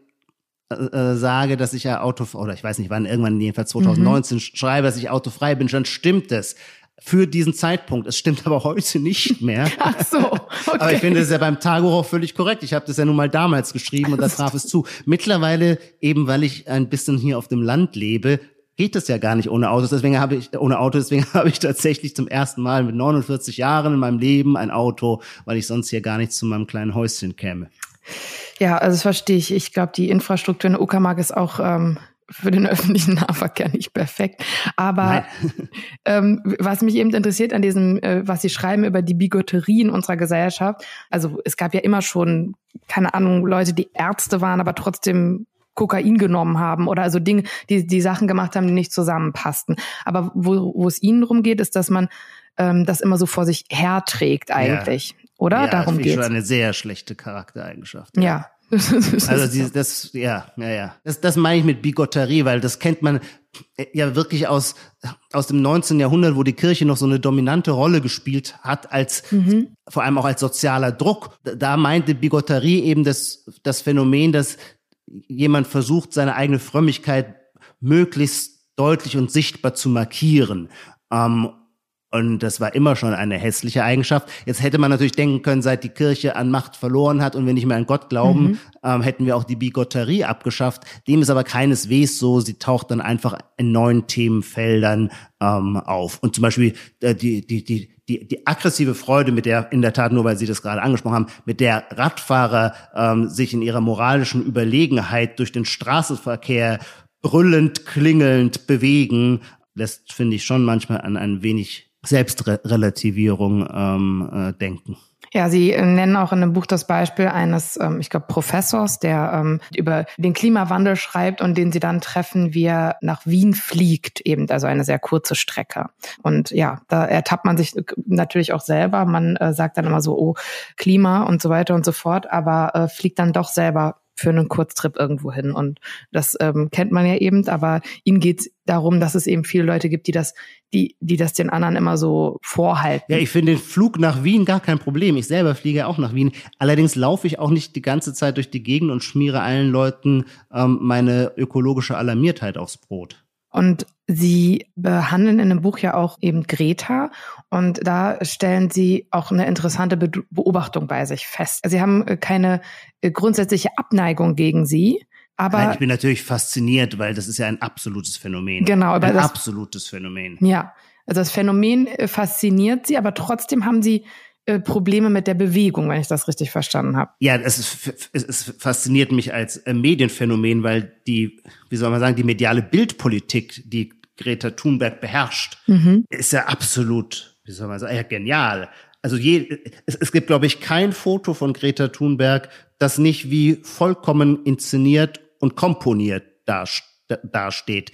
äh, äh, sage, dass ich ja Auto oder ich weiß nicht wann irgendwann jedenfalls 2019 mhm. schreibe, dass ich autofrei bin, dann stimmt es für diesen Zeitpunkt. Es stimmt aber heute nicht mehr. Ach so. Okay. aber ich finde es ja beim Tagebuch auch völlig korrekt. Ich habe das ja nun mal damals geschrieben und da traf es zu. Mittlerweile eben, weil ich ein bisschen hier auf dem Land lebe, geht es ja gar nicht ohne Autos. Deswegen habe ich ohne Auto. Deswegen habe ich tatsächlich zum ersten Mal mit 49 Jahren in meinem Leben ein Auto, weil ich sonst hier gar nicht zu meinem kleinen Häuschen käme. Ja, also das verstehe ich. Ich glaube, die Infrastruktur in Uckermark ist auch ähm, für den öffentlichen Nahverkehr nicht perfekt. Aber ähm, was mich eben interessiert an diesem, äh, was Sie schreiben über die Bigotterie in unserer Gesellschaft, also es gab ja immer schon, keine Ahnung, Leute, die Ärzte waren, aber trotzdem Kokain genommen haben oder also Dinge, die die Sachen gemacht haben, die nicht zusammenpassten. Aber wo, wo es ihnen darum geht, ist, dass man ähm, das immer so vor sich herträgt eigentlich. Ja oder? Ja, Darum geht schon eine sehr schlechte Charaktereigenschaft. Ja. ja. also dieses, das, ja, ja, ja. Das, das meine ich mit Bigotterie, weil das kennt man äh, ja wirklich aus, aus dem 19. Jahrhundert, wo die Kirche noch so eine dominante Rolle gespielt hat, als, mhm. vor allem auch als sozialer Druck. Da meinte Bigotterie eben das, das Phänomen, dass jemand versucht, seine eigene Frömmigkeit möglichst deutlich und sichtbar zu markieren. Ähm, und das war immer schon eine hässliche Eigenschaft. Jetzt hätte man natürlich denken können, seit die Kirche an Macht verloren hat und wir nicht mehr an Gott glauben, mhm. ähm, hätten wir auch die Bigotterie abgeschafft. Dem ist aber keineswegs so. Sie taucht dann einfach in neuen Themenfeldern ähm, auf. Und zum Beispiel äh, die, die, die, die, die aggressive Freude, mit der, in der Tat, nur weil Sie das gerade angesprochen haben, mit der Radfahrer ähm, sich in ihrer moralischen Überlegenheit durch den Straßenverkehr brüllend, klingelnd bewegen, lässt, finde ich, schon manchmal an ein wenig Selbstrelativierung ähm, äh, denken. Ja, Sie äh, nennen auch in dem Buch das Beispiel eines, ähm, ich glaube, Professors, der ähm, über den Klimawandel schreibt und den Sie dann treffen, wie er nach Wien fliegt, eben, also eine sehr kurze Strecke. Und ja, da ertappt man sich natürlich auch selber. Man äh, sagt dann immer so, oh, Klima und so weiter und so fort, aber äh, fliegt dann doch selber für einen Kurztrip irgendwo hin. Und das ähm, kennt man ja eben, aber ihnen geht es darum, dass es eben viele Leute gibt, die das, die, die das den anderen immer so vorhalten. Ja, ich finde den Flug nach Wien gar kein Problem. Ich selber fliege auch nach Wien. Allerdings laufe ich auch nicht die ganze Zeit durch die Gegend und schmiere allen Leuten ähm, meine ökologische Alarmiertheit aufs Brot. Und Sie behandeln in dem Buch ja auch eben Greta und da stellen Sie auch eine interessante Beobachtung bei sich fest. Sie haben äh, keine äh, grundsätzliche Abneigung gegen sie, aber Nein, ich bin natürlich fasziniert, weil das ist ja ein absolutes Phänomen. Genau, aber ein das, absolutes Phänomen. Ja, also das Phänomen äh, fasziniert Sie, aber trotzdem haben Sie Probleme mit der Bewegung, wenn ich das richtig verstanden habe. Ja, es, ist, es fasziniert mich als äh, Medienphänomen, weil die, wie soll man sagen, die mediale Bildpolitik, die Greta Thunberg beherrscht, mhm. ist ja absolut, wie soll man sagen, ja, genial. Also je, es, es gibt, glaube ich, kein Foto von Greta Thunberg, das nicht wie vollkommen inszeniert und komponiert dasteht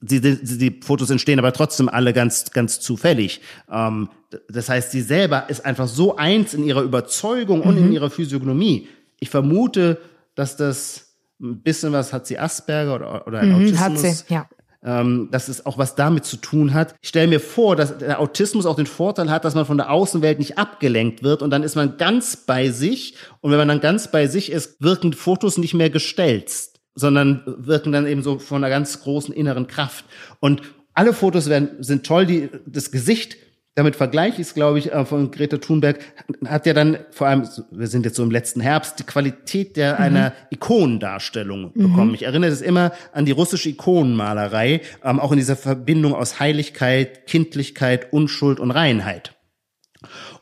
die, die Fotos entstehen aber trotzdem alle ganz, ganz zufällig. Ähm, das heißt, sie selber ist einfach so eins in ihrer Überzeugung und in mhm. ihrer Physiognomie. Ich vermute, dass das ein bisschen was hat sie Asperger oder, oder ein mhm, Autismus. Hat sie, ja. Ähm, dass es auch was damit zu tun hat. Ich stelle mir vor, dass der Autismus auch den Vorteil hat, dass man von der Außenwelt nicht abgelenkt wird und dann ist man ganz bei sich und wenn man dann ganz bei sich ist, wirken Fotos nicht mehr gestelzt sondern wirken dann eben so von einer ganz großen inneren Kraft. Und alle Fotos werden, sind toll, die, das Gesicht damit vergleiche ich es, glaube ich, äh, von Greta Thunberg, hat ja dann vor allem, wir sind jetzt so im letzten Herbst, die Qualität der mhm. einer Ikonendarstellung mhm. bekommen. Ich erinnere das immer an die russische Ikonenmalerei, ähm, auch in dieser Verbindung aus Heiligkeit, Kindlichkeit, Unschuld und Reinheit.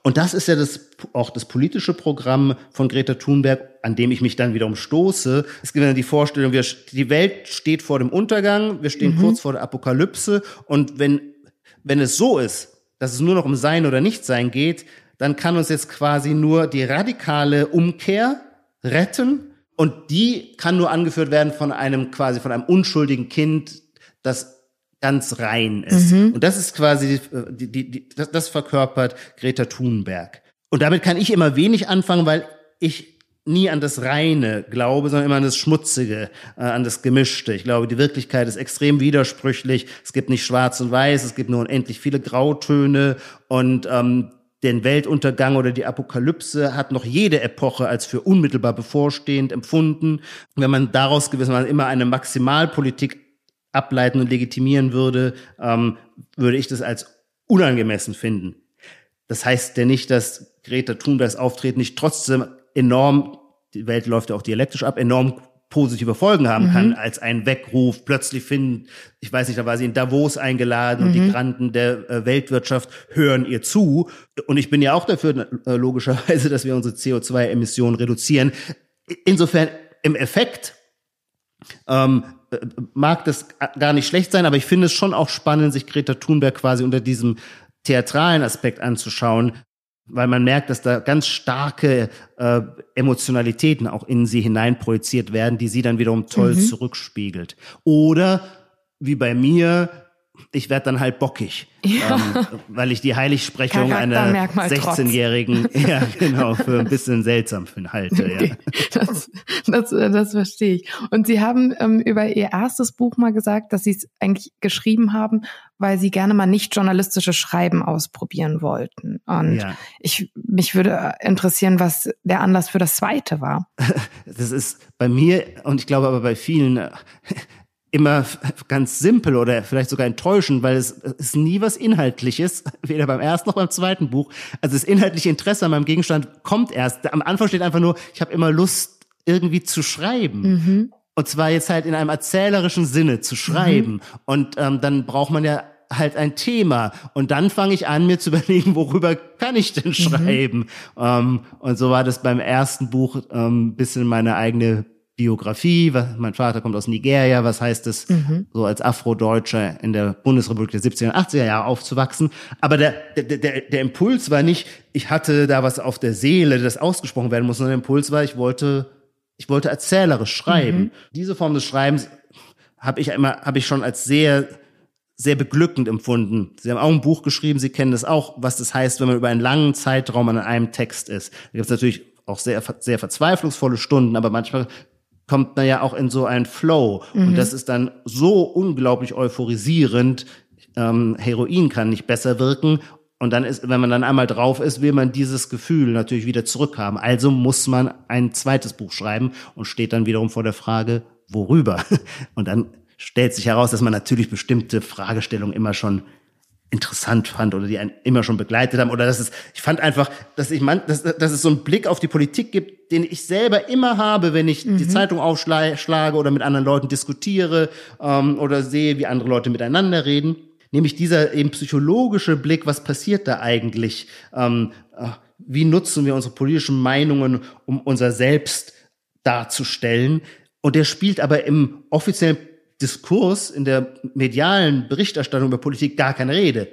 Und das ist ja das, auch das politische Programm von Greta Thunberg, an dem ich mich dann wiederum stoße. Es gibt dann die Vorstellung, wir, die Welt steht vor dem Untergang, wir stehen mhm. kurz vor der Apokalypse und wenn, wenn es so ist, dass es nur noch um Sein oder Nichtsein geht, dann kann uns jetzt quasi nur die radikale Umkehr retten. Und die kann nur angeführt werden von einem quasi von einem unschuldigen Kind, das ganz rein ist. Mhm. Und das ist quasi die, die, die, das, das verkörpert Greta Thunberg. Und damit kann ich immer wenig anfangen, weil ich nie an das Reine glaube, sondern immer an das Schmutzige, äh, an das Gemischte. Ich glaube, die Wirklichkeit ist extrem widersprüchlich. Es gibt nicht schwarz und weiß, es gibt nur unendlich viele Grautöne und ähm, den Weltuntergang oder die Apokalypse hat noch jede Epoche als für unmittelbar bevorstehend empfunden. Wenn man daraus gewissermaßen immer eine Maximalpolitik ableiten und legitimieren würde, ähm, würde ich das als unangemessen finden. Das heißt ja nicht, dass Greta Thunbergs Auftreten nicht trotzdem enorm, die Welt läuft ja auch dialektisch ab, enorm positive Folgen haben mhm. kann, als ein Weckruf. Plötzlich finden, ich weiß nicht, da war sie in Davos eingeladen mhm. und die mhm. Granten der äh, Weltwirtschaft hören ihr zu. Und ich bin ja auch dafür, äh, logischerweise, dass wir unsere CO2-Emissionen reduzieren. Insofern im Effekt ähm, äh, mag das gar nicht schlecht sein, aber ich finde es schon auch spannend, sich Greta Thunberg quasi unter diesem theatralen Aspekt anzuschauen, weil man merkt, dass da ganz starke äh, Emotionalitäten auch in sie hineinprojiziert werden, die sie dann wiederum toll mhm. zurückspiegelt. Oder wie bei mir, ich werde dann halt bockig, ja. ähm, weil ich die Heiligsprechung einer 16-Jährigen, ja genau, für ein bisschen seltsam halte. Okay. Ja. Das, das, das verstehe ich. Und Sie haben ähm, über Ihr erstes Buch mal gesagt, dass Sie es eigentlich geschrieben haben, weil Sie gerne mal nicht journalistische Schreiben ausprobieren wollten. Und ja. ich mich würde interessieren, was der Anlass für das zweite war. Das ist bei mir und ich glaube aber bei vielen immer ganz simpel oder vielleicht sogar enttäuschend, weil es ist nie was Inhaltliches, weder beim ersten noch beim zweiten Buch. Also das inhaltliche Interesse an meinem Gegenstand kommt erst. Am Anfang steht einfach nur, ich habe immer Lust, irgendwie zu schreiben. Mhm. Und zwar jetzt halt in einem erzählerischen Sinne zu schreiben. Mhm. Und ähm, dann braucht man ja halt ein Thema. Und dann fange ich an, mir zu überlegen, worüber kann ich denn mhm. schreiben? Mhm. Ähm, und so war das beim ersten Buch ähm, bisschen meine eigene Biografie, mein Vater kommt aus Nigeria, was heißt es, mhm. so als Afrodeutscher in der Bundesrepublik der 70er und 80er Jahre aufzuwachsen. Aber der, der, der, der Impuls war nicht, ich hatte da was auf der Seele, das ausgesprochen werden muss, sondern der Impuls war, ich wollte, ich wollte erzählerisch schreiben. Mhm. Diese Form des Schreibens habe ich immer, habe ich schon als sehr, sehr beglückend empfunden. Sie haben auch ein Buch geschrieben, Sie kennen das auch, was das heißt, wenn man über einen langen Zeitraum an einem Text ist. Da gibt es natürlich auch sehr, sehr verzweiflungsvolle Stunden, aber manchmal kommt man ja auch in so einen Flow. Mhm. Und das ist dann so unglaublich euphorisierend. Ähm, Heroin kann nicht besser wirken. Und dann ist, wenn man dann einmal drauf ist, will man dieses Gefühl natürlich wieder zurückhaben. Also muss man ein zweites Buch schreiben und steht dann wiederum vor der Frage, worüber? Und dann stellt sich heraus, dass man natürlich bestimmte Fragestellungen immer schon interessant fand oder die einen immer schon begleitet haben oder dass es, ich fand einfach, dass ich man, dass, dass es so einen Blick auf die Politik gibt, den ich selber immer habe, wenn ich mhm. die Zeitung aufschlage oder mit anderen Leuten diskutiere ähm, oder sehe, wie andere Leute miteinander reden. Nämlich dieser eben psychologische Blick, was passiert da eigentlich? Ähm, äh, wie nutzen wir unsere politischen Meinungen, um unser Selbst darzustellen? Und der spielt aber im offiziellen Diskurs, in der medialen Berichterstattung über Politik gar keine Rede.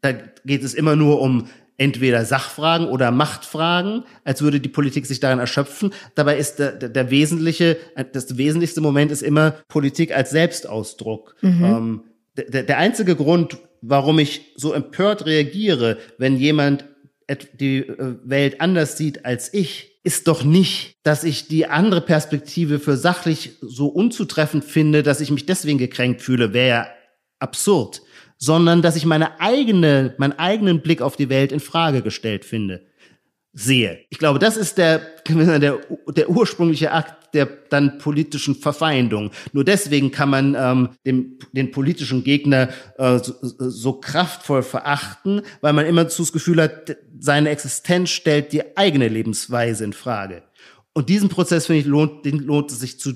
Da geht es immer nur um entweder Sachfragen oder Machtfragen, als würde die Politik sich daran erschöpfen. Dabei ist der, der, der wesentliche, das wesentlichste Moment ist immer Politik als Selbstausdruck. Mhm. Ähm, der, der einzige Grund, warum ich so empört reagiere, wenn jemand die äh, Welt anders sieht als ich, ist doch nicht, dass ich die andere Perspektive für sachlich so unzutreffend finde, dass ich mich deswegen gekränkt fühle, wäre absurd, sondern dass ich meine eigene, meinen eigenen Blick auf die Welt in Frage gestellt finde. Sehe. Ich glaube, das ist der, der, der ursprüngliche Akt der dann politischen Verfeindung. Nur deswegen kann man ähm, den, den politischen Gegner äh, so, so kraftvoll verachten, weil man immer zu das Gefühl hat, seine Existenz stellt die eigene Lebensweise in Frage. Und diesen Prozess, finde ich, lohnt, den lohnt es sich zu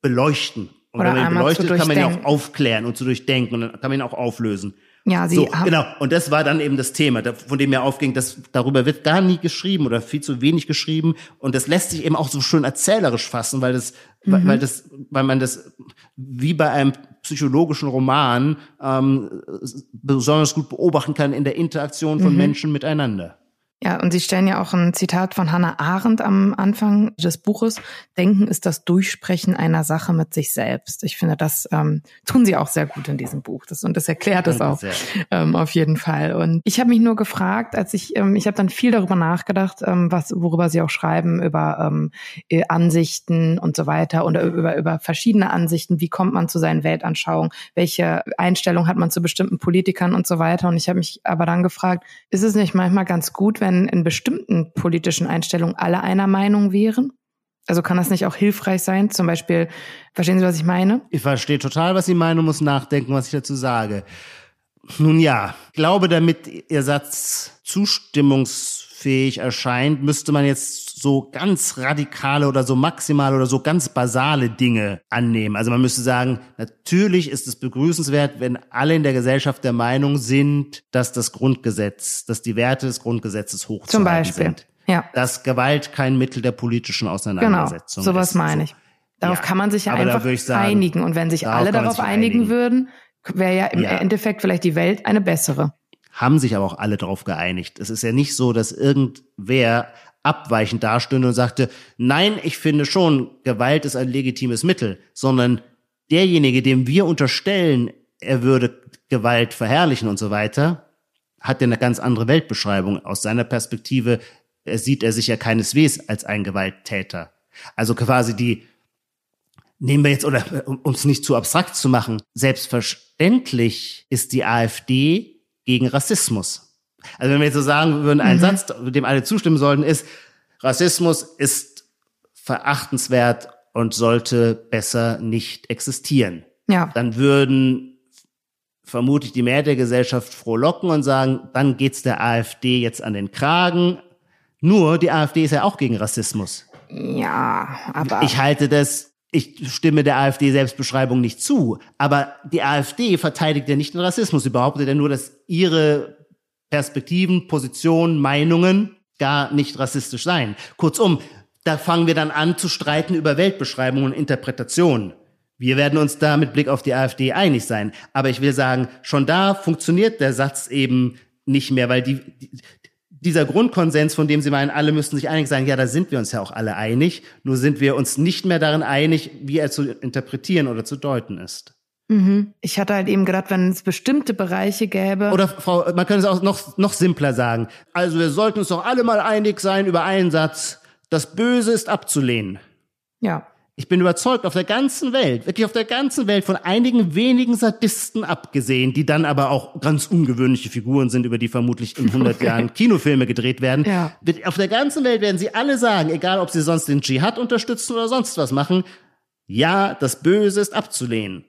beleuchten. Und Oder wenn man ihn beleuchtet, kann man ihn auch aufklären und zu durchdenken und dann kann man ihn auch auflösen. Ja, sie so, genau. Und das war dann eben das Thema, von dem mir aufging, dass darüber wird gar nie geschrieben oder viel zu wenig geschrieben. Und das lässt sich eben auch so schön erzählerisch fassen, weil das, mhm. weil das, weil man das wie bei einem psychologischen Roman ähm, besonders gut beobachten kann in der Interaktion von mhm. Menschen miteinander. Ja, und Sie stellen ja auch ein Zitat von Hannah Arendt am Anfang des Buches. Denken ist das Durchsprechen einer Sache mit sich selbst. Ich finde, das ähm, tun Sie auch sehr gut in diesem Buch. Das, und das erklärt es auch ähm, auf jeden Fall. Und ich habe mich nur gefragt, als ich, ähm, ich habe dann viel darüber nachgedacht, ähm, was, worüber Sie auch schreiben, über ähm, äh, Ansichten und so weiter und über, über verschiedene Ansichten. Wie kommt man zu seinen Weltanschauungen? Welche Einstellung hat man zu bestimmten Politikern und so weiter? Und ich habe mich aber dann gefragt, ist es nicht manchmal ganz gut, wenn wenn in bestimmten politischen Einstellungen alle einer Meinung wären? Also kann das nicht auch hilfreich sein? Zum Beispiel, verstehen Sie, was ich meine? Ich verstehe total, was Sie meinen und muss nachdenken, was ich dazu sage. Nun ja, ich glaube, damit Ihr Satz zustimmungsfähig erscheint, müsste man jetzt so ganz radikale oder so maximale oder so ganz basale Dinge annehmen. Also man müsste sagen, natürlich ist es begrüßenswert, wenn alle in der Gesellschaft der Meinung sind, dass das Grundgesetz, dass die Werte des Grundgesetzes hochzuhalten Zum Beispiel. sind. Ja. Dass Gewalt kein Mittel der politischen Auseinandersetzung genau, sowas ist. meine ich. Darauf ja. kann man sich ja Aber einfach sagen, einigen. Und wenn sich alle darauf einigen, einigen würden, wäre ja im ja. Endeffekt vielleicht die Welt eine bessere haben sich aber auch alle darauf geeinigt. Es ist ja nicht so, dass irgendwer abweichend dastünde und sagte, nein, ich finde schon, Gewalt ist ein legitimes Mittel, sondern derjenige, dem wir unterstellen, er würde Gewalt verherrlichen und so weiter, hat ja eine ganz andere Weltbeschreibung. Aus seiner Perspektive sieht er sich ja keineswegs als ein Gewalttäter. Also quasi die, nehmen wir jetzt, oder um es nicht zu abstrakt zu machen, selbstverständlich ist die AfD gegen Rassismus. Also wenn wir jetzt so sagen würden, ein mhm. Satz, dem alle zustimmen sollten, ist, Rassismus ist verachtenswert und sollte besser nicht existieren. Ja. Dann würden vermutlich die Mehrheit der Gesellschaft frohlocken und sagen, dann geht's der AfD jetzt an den Kragen. Nur die AfD ist ja auch gegen Rassismus. Ja, aber. Ich halte das, ich stimme der AfD-Selbstbeschreibung nicht zu, aber die AfD verteidigt ja nicht den Rassismus. Sie behauptet ja nur, dass ihre Perspektiven, Positionen, Meinungen gar nicht rassistisch sein. Kurzum, da fangen wir dann an zu streiten über Weltbeschreibungen und Interpretationen. Wir werden uns da mit Blick auf die AfD einig sein. Aber ich will sagen, schon da funktioniert der Satz eben nicht mehr, weil die, die, dieser Grundkonsens, von dem Sie meinen, alle müssten sich einig sein, ja, da sind wir uns ja auch alle einig. Nur sind wir uns nicht mehr darin einig, wie er zu interpretieren oder zu deuten ist. Mhm. Ich hatte halt eben gedacht, wenn es bestimmte Bereiche gäbe. Oder Frau, man könnte es auch noch, noch simpler sagen. Also wir sollten uns doch alle mal einig sein über einen Satz. Das Böse ist abzulehnen. Ja. Ich bin überzeugt, auf der ganzen Welt, wirklich auf der ganzen Welt, von einigen wenigen Sadisten abgesehen, die dann aber auch ganz ungewöhnliche Figuren sind, über die vermutlich in 100 okay. Jahren Kinofilme gedreht werden. Ja. Auf der ganzen Welt werden sie alle sagen, egal ob sie sonst den Dschihad unterstützen oder sonst was machen, ja, das Böse ist abzulehnen.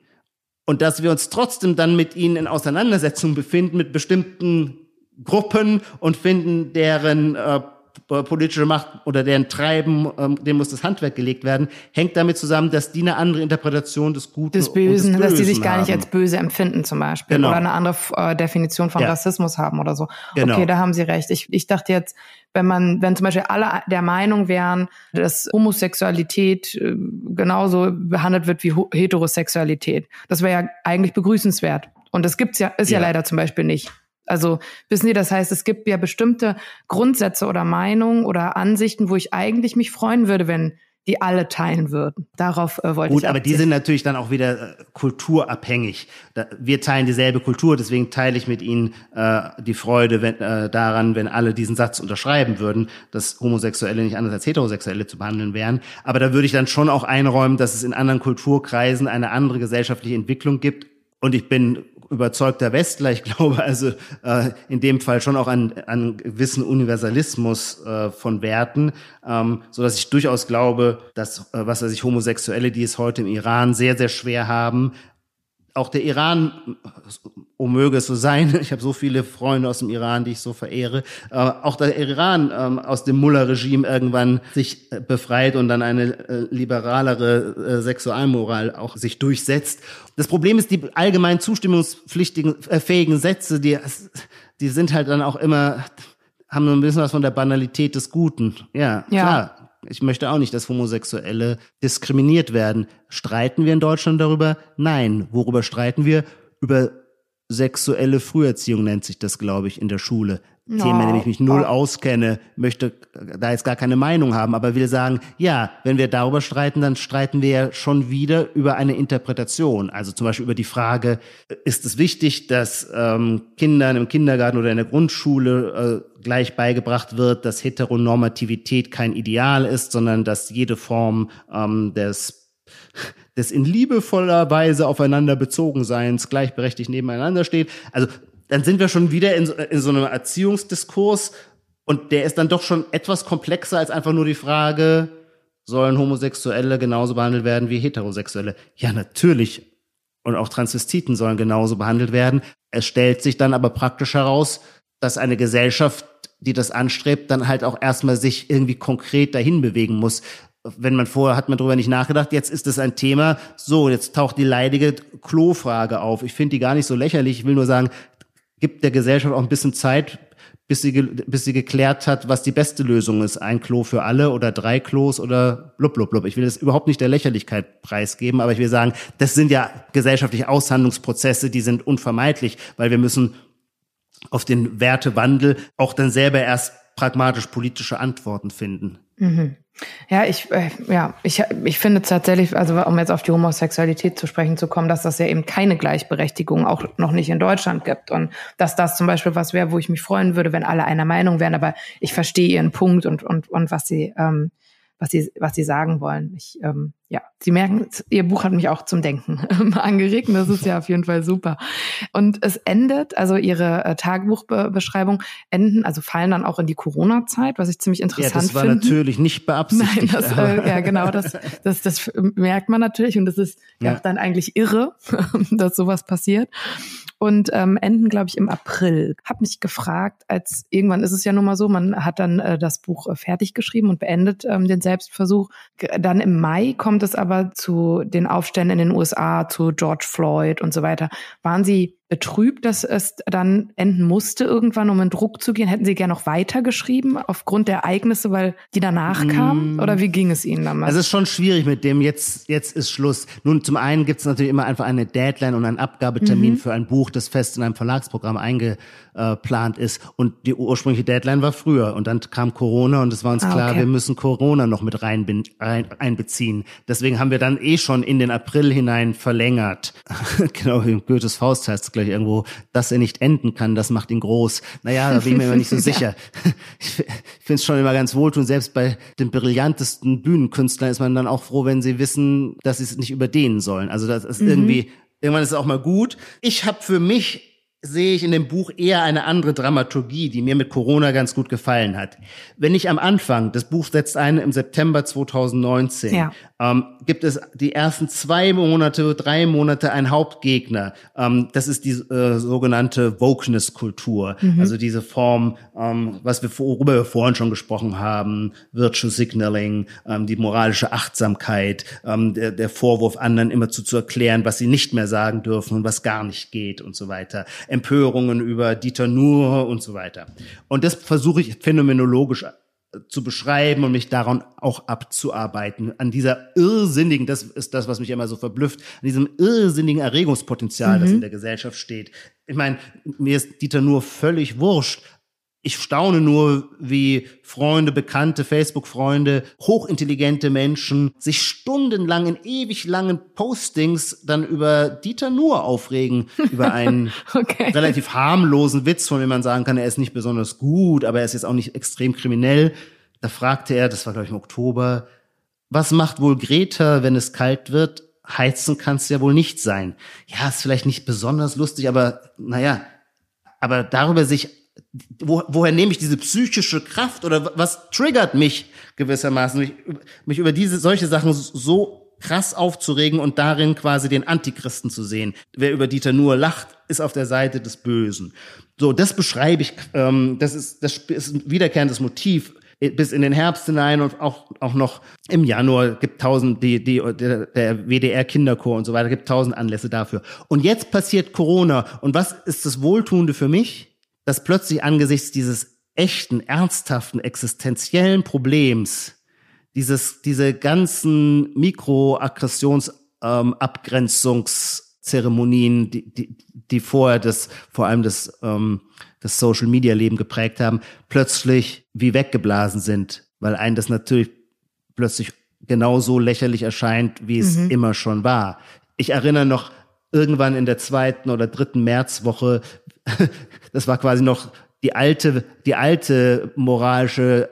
Und dass wir uns trotzdem dann mit ihnen in Auseinandersetzung befinden mit bestimmten Gruppen und finden deren äh, politische Macht oder deren Treiben, ähm, dem muss das Handwerk gelegt werden, hängt damit zusammen, dass die eine andere Interpretation des Guten des Bösen, des Bösen dass die sich gar nicht als böse empfinden zum Beispiel genau. oder eine andere äh, Definition von ja. Rassismus haben oder so. Genau. Okay, da haben Sie recht. Ich, ich dachte jetzt, wenn man, wenn zum Beispiel alle der Meinung wären, dass Homosexualität äh, genauso behandelt wird wie Heterosexualität, das wäre ja eigentlich begrüßenswert. Und das gibt's ja, ist ja, ja leider zum Beispiel nicht. Also wissen Sie, das heißt, es gibt ja bestimmte Grundsätze oder Meinungen oder Ansichten, wo ich eigentlich mich freuen würde, wenn die alle teilen würden. Darauf äh, wollte Gut, ich. Gut, aber die sind natürlich dann auch wieder äh, kulturabhängig. Da, wir teilen dieselbe Kultur, deswegen teile ich mit Ihnen äh, die Freude wenn, äh, daran, wenn alle diesen Satz unterschreiben würden, dass Homosexuelle nicht anders als Heterosexuelle zu behandeln wären. Aber da würde ich dann schon auch einräumen, dass es in anderen Kulturkreisen eine andere gesellschaftliche Entwicklung gibt. Und ich bin überzeugter Westler. Ich glaube also äh, in dem Fall schon auch an, an gewissen Universalismus äh, von Werten, ähm, so dass ich durchaus glaube, dass äh, was weiß ich Homosexuelle, die es heute im Iran sehr sehr schwer haben, auch der Iran, oh möge es so sein, ich habe so viele Freunde aus dem Iran, die ich so verehre, äh, auch der Iran ähm, aus dem Mullah-Regime irgendwann sich äh, befreit und dann eine äh, liberalere äh, Sexualmoral auch sich durchsetzt. Das Problem ist, die allgemein zustimmungspflichtigen, äh, fähigen Sätze, die, die sind halt dann auch immer, haben so ein bisschen was von der Banalität des Guten. Ja, ja. klar. Ich möchte auch nicht, dass Homosexuelle diskriminiert werden. Streiten wir in Deutschland darüber? Nein. Worüber streiten wir? Über sexuelle Früherziehung nennt sich das, glaube ich, in der Schule. No. Themen, in denen ich mich null auskenne, möchte da jetzt gar keine Meinung haben, aber will sagen, ja, wenn wir darüber streiten, dann streiten wir ja schon wieder über eine Interpretation. Also zum Beispiel über die Frage, ist es wichtig, dass ähm, Kindern im Kindergarten oder in der Grundschule äh, gleich beigebracht wird, dass Heteronormativität kein Ideal ist, sondern dass jede Form ähm, des des in liebevoller Weise aufeinander bezogen Seins gleichberechtigt nebeneinander steht. Also dann sind wir schon wieder in so, in so einem Erziehungsdiskurs und der ist dann doch schon etwas komplexer als einfach nur die Frage, sollen Homosexuelle genauso behandelt werden wie Heterosexuelle? Ja, natürlich. Und auch Transvestiten sollen genauso behandelt werden. Es stellt sich dann aber praktisch heraus, dass eine Gesellschaft, die das anstrebt, dann halt auch erstmal sich irgendwie konkret dahin bewegen muss wenn man vorher hat man darüber nicht nachgedacht, jetzt ist es ein Thema, so, jetzt taucht die leidige Klofrage auf. Ich finde die gar nicht so lächerlich. Ich will nur sagen, gibt der Gesellschaft auch ein bisschen Zeit, bis sie, bis sie geklärt hat, was die beste Lösung ist. Ein Klo für alle oder drei Klos oder blub, blub, blub. Ich will das überhaupt nicht der Lächerlichkeit preisgeben, aber ich will sagen, das sind ja gesellschaftliche Aushandlungsprozesse, die sind unvermeidlich, weil wir müssen auf den Wertewandel auch dann selber erst pragmatisch politische Antworten finden. Mhm. Ja, ich, äh, ja, ich, ich finde tatsächlich, also um jetzt auf die Homosexualität zu sprechen zu kommen, dass das ja eben keine Gleichberechtigung auch noch nicht in Deutschland gibt und dass das zum Beispiel was wäre, wo ich mich freuen würde, wenn alle einer Meinung wären. Aber ich verstehe ihren Punkt und und und was sie ähm, was sie, was sie sagen wollen. Ich, ähm, ja, Sie merken, Ihr Buch hat mich auch zum Denken angeregt. Das ist ja auf jeden Fall super. Und es endet, also Ihre äh, Tagebuchbeschreibung enden, also fallen dann auch in die Corona-Zeit, was ich ziemlich interessant finde. Ja, das war finden. natürlich nicht beabsichtigt. Nein, das, äh, ja, genau, das, das, das merkt man natürlich und das ist ja, ja dann eigentlich irre, dass sowas passiert und ähm, enden, glaube ich, im April. Hab mich gefragt, als irgendwann ist es ja nun mal so, man hat dann äh, das Buch äh, fertig geschrieben und beendet ähm, den Selbstversuch. Dann im Mai kommt es aber zu den Aufständen in den USA, zu George Floyd und so weiter. Waren Sie betrübt, dass es dann enden musste, irgendwann, um in Druck zu gehen? Hätten Sie gerne noch weitergeschrieben aufgrund der Ereignisse, weil die danach kamen? Mm. Oder wie ging es Ihnen damals? Also es ist schon schwierig mit dem, jetzt, jetzt ist Schluss. Nun, zum einen gibt es natürlich immer einfach eine Deadline und einen Abgabetermin mhm. für ein Buch, das fest in einem Verlagsprogramm eingeplant ist. Und die ursprüngliche Deadline war früher. Und dann kam Corona und es war uns ah, klar, okay. wir müssen Corona noch mit rein, rein, einbeziehen. Deswegen haben wir dann eh schon in den April hinein verlängert. genau, wie Goethes Faust heißt es gleich irgendwo, dass er nicht enden kann, das macht ihn groß. Naja, da bin ich mir immer nicht so sicher. Ich finde es schon immer ganz wohltun, selbst bei den brillantesten Bühnenkünstlern ist man dann auch froh, wenn sie wissen, dass sie es nicht überdehnen sollen. Also das ist mhm. irgendwie, irgendwann ist es auch mal gut. Ich habe für mich sehe ich in dem Buch eher eine andere Dramaturgie, die mir mit Corona ganz gut gefallen hat. Wenn ich am Anfang, das Buch setzt ein im September 2019, ja. Ähm, gibt es die ersten zwei Monate, drei Monate einen Hauptgegner. Ähm, das ist die äh, sogenannte Wokeness-Kultur, mhm. also diese Form, ähm, was wir worüber wir vorhin schon gesprochen haben, Virtual Signaling, ähm, die moralische Achtsamkeit, ähm, der, der Vorwurf anderen immer zu, zu erklären, was sie nicht mehr sagen dürfen und was gar nicht geht und so weiter Empörungen über Dieter Nuhr und so weiter. Und das versuche ich phänomenologisch zu beschreiben und mich daran auch abzuarbeiten. An dieser irrsinnigen, das ist das, was mich immer so verblüfft, an diesem irrsinnigen Erregungspotenzial, mhm. das in der Gesellschaft steht. Ich meine, mir ist Dieter Nuhr völlig wurscht, ich staune nur, wie Freunde, Bekannte, Facebook-Freunde, hochintelligente Menschen sich stundenlang in ewig langen Postings dann über Dieter Nuhr aufregen, über einen okay. relativ harmlosen Witz, von dem man sagen kann, er ist nicht besonders gut, aber er ist jetzt auch nicht extrem kriminell. Da fragte er, das war glaube ich im Oktober, was macht wohl Greta, wenn es kalt wird? heizen kannst du ja wohl nicht sein. Ja, ist vielleicht nicht besonders lustig, aber naja, aber darüber sich, wo, woher nehme ich diese psychische Kraft oder was triggert mich gewissermaßen, mich, mich über diese solche Sachen so krass aufzuregen und darin quasi den Antichristen zu sehen. Wer über Dieter Nuhr lacht, ist auf der Seite des Bösen. So, das beschreibe ich, ähm, das ist, das ist ein wiederkehrendes Motiv bis in den Herbst hinein und auch, auch noch im Januar gibt tausend, die, die, der, der WDR Kinderchor und so weiter, gibt tausend Anlässe dafür. Und jetzt passiert Corona. Und was ist das Wohltuende für mich? Dass plötzlich angesichts dieses echten, ernsthaften, existenziellen Problems dieses, diese ganzen Mikroaggressionsabgrenzungszeremonien, ähm, die, die, die vorher das, vor allem das, ähm, das Social Media Leben geprägt haben, plötzlich wie weggeblasen sind, weil einen das natürlich plötzlich genauso lächerlich erscheint, wie es mhm. immer schon war. Ich erinnere noch irgendwann in der zweiten oder dritten Märzwoche, das war quasi noch die alte, die alte moralische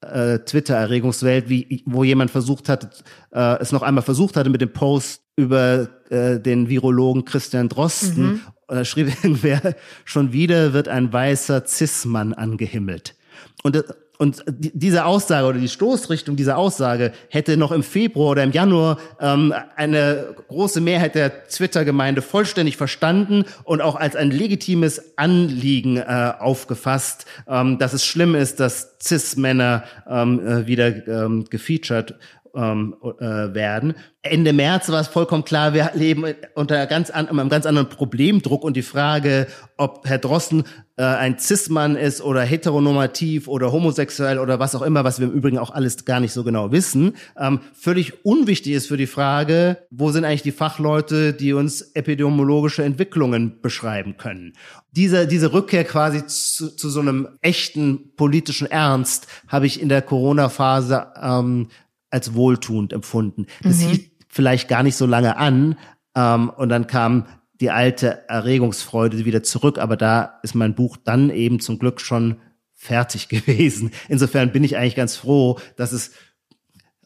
äh, Twitter-Erregungswelt, wie wo jemand versucht hat, äh, es noch einmal versucht hatte mit dem Post über äh, den Virologen Christian Drosten. Mhm. Da schrieb irgendwer, schon wieder wird ein weißer Cis-Mann angehimmelt. Und äh, und diese Aussage oder die Stoßrichtung dieser Aussage hätte noch im Februar oder im Januar ähm, eine große Mehrheit der Twitter-Gemeinde vollständig verstanden und auch als ein legitimes Anliegen äh, aufgefasst, ähm, dass es schlimm ist, dass Cis-Männer ähm, äh, wieder ähm, gefeatured ähm, äh, werden. Ende März war es vollkommen klar, wir leben unter ganz an, einem ganz anderen Problemdruck und die Frage, ob Herr Drosten äh, ein Cis-Mann ist oder heteronormativ oder homosexuell oder was auch immer, was wir im Übrigen auch alles gar nicht so genau wissen, ähm, völlig unwichtig ist für die Frage, wo sind eigentlich die Fachleute, die uns epidemiologische Entwicklungen beschreiben können. Diese, diese Rückkehr quasi zu, zu so einem echten politischen Ernst habe ich in der Corona-Phase ähm, als wohltuend empfunden. Das mhm. hielt vielleicht gar nicht so lange an ähm, und dann kam die alte Erregungsfreude wieder zurück, aber da ist mein Buch dann eben zum Glück schon fertig gewesen. Insofern bin ich eigentlich ganz froh, dass es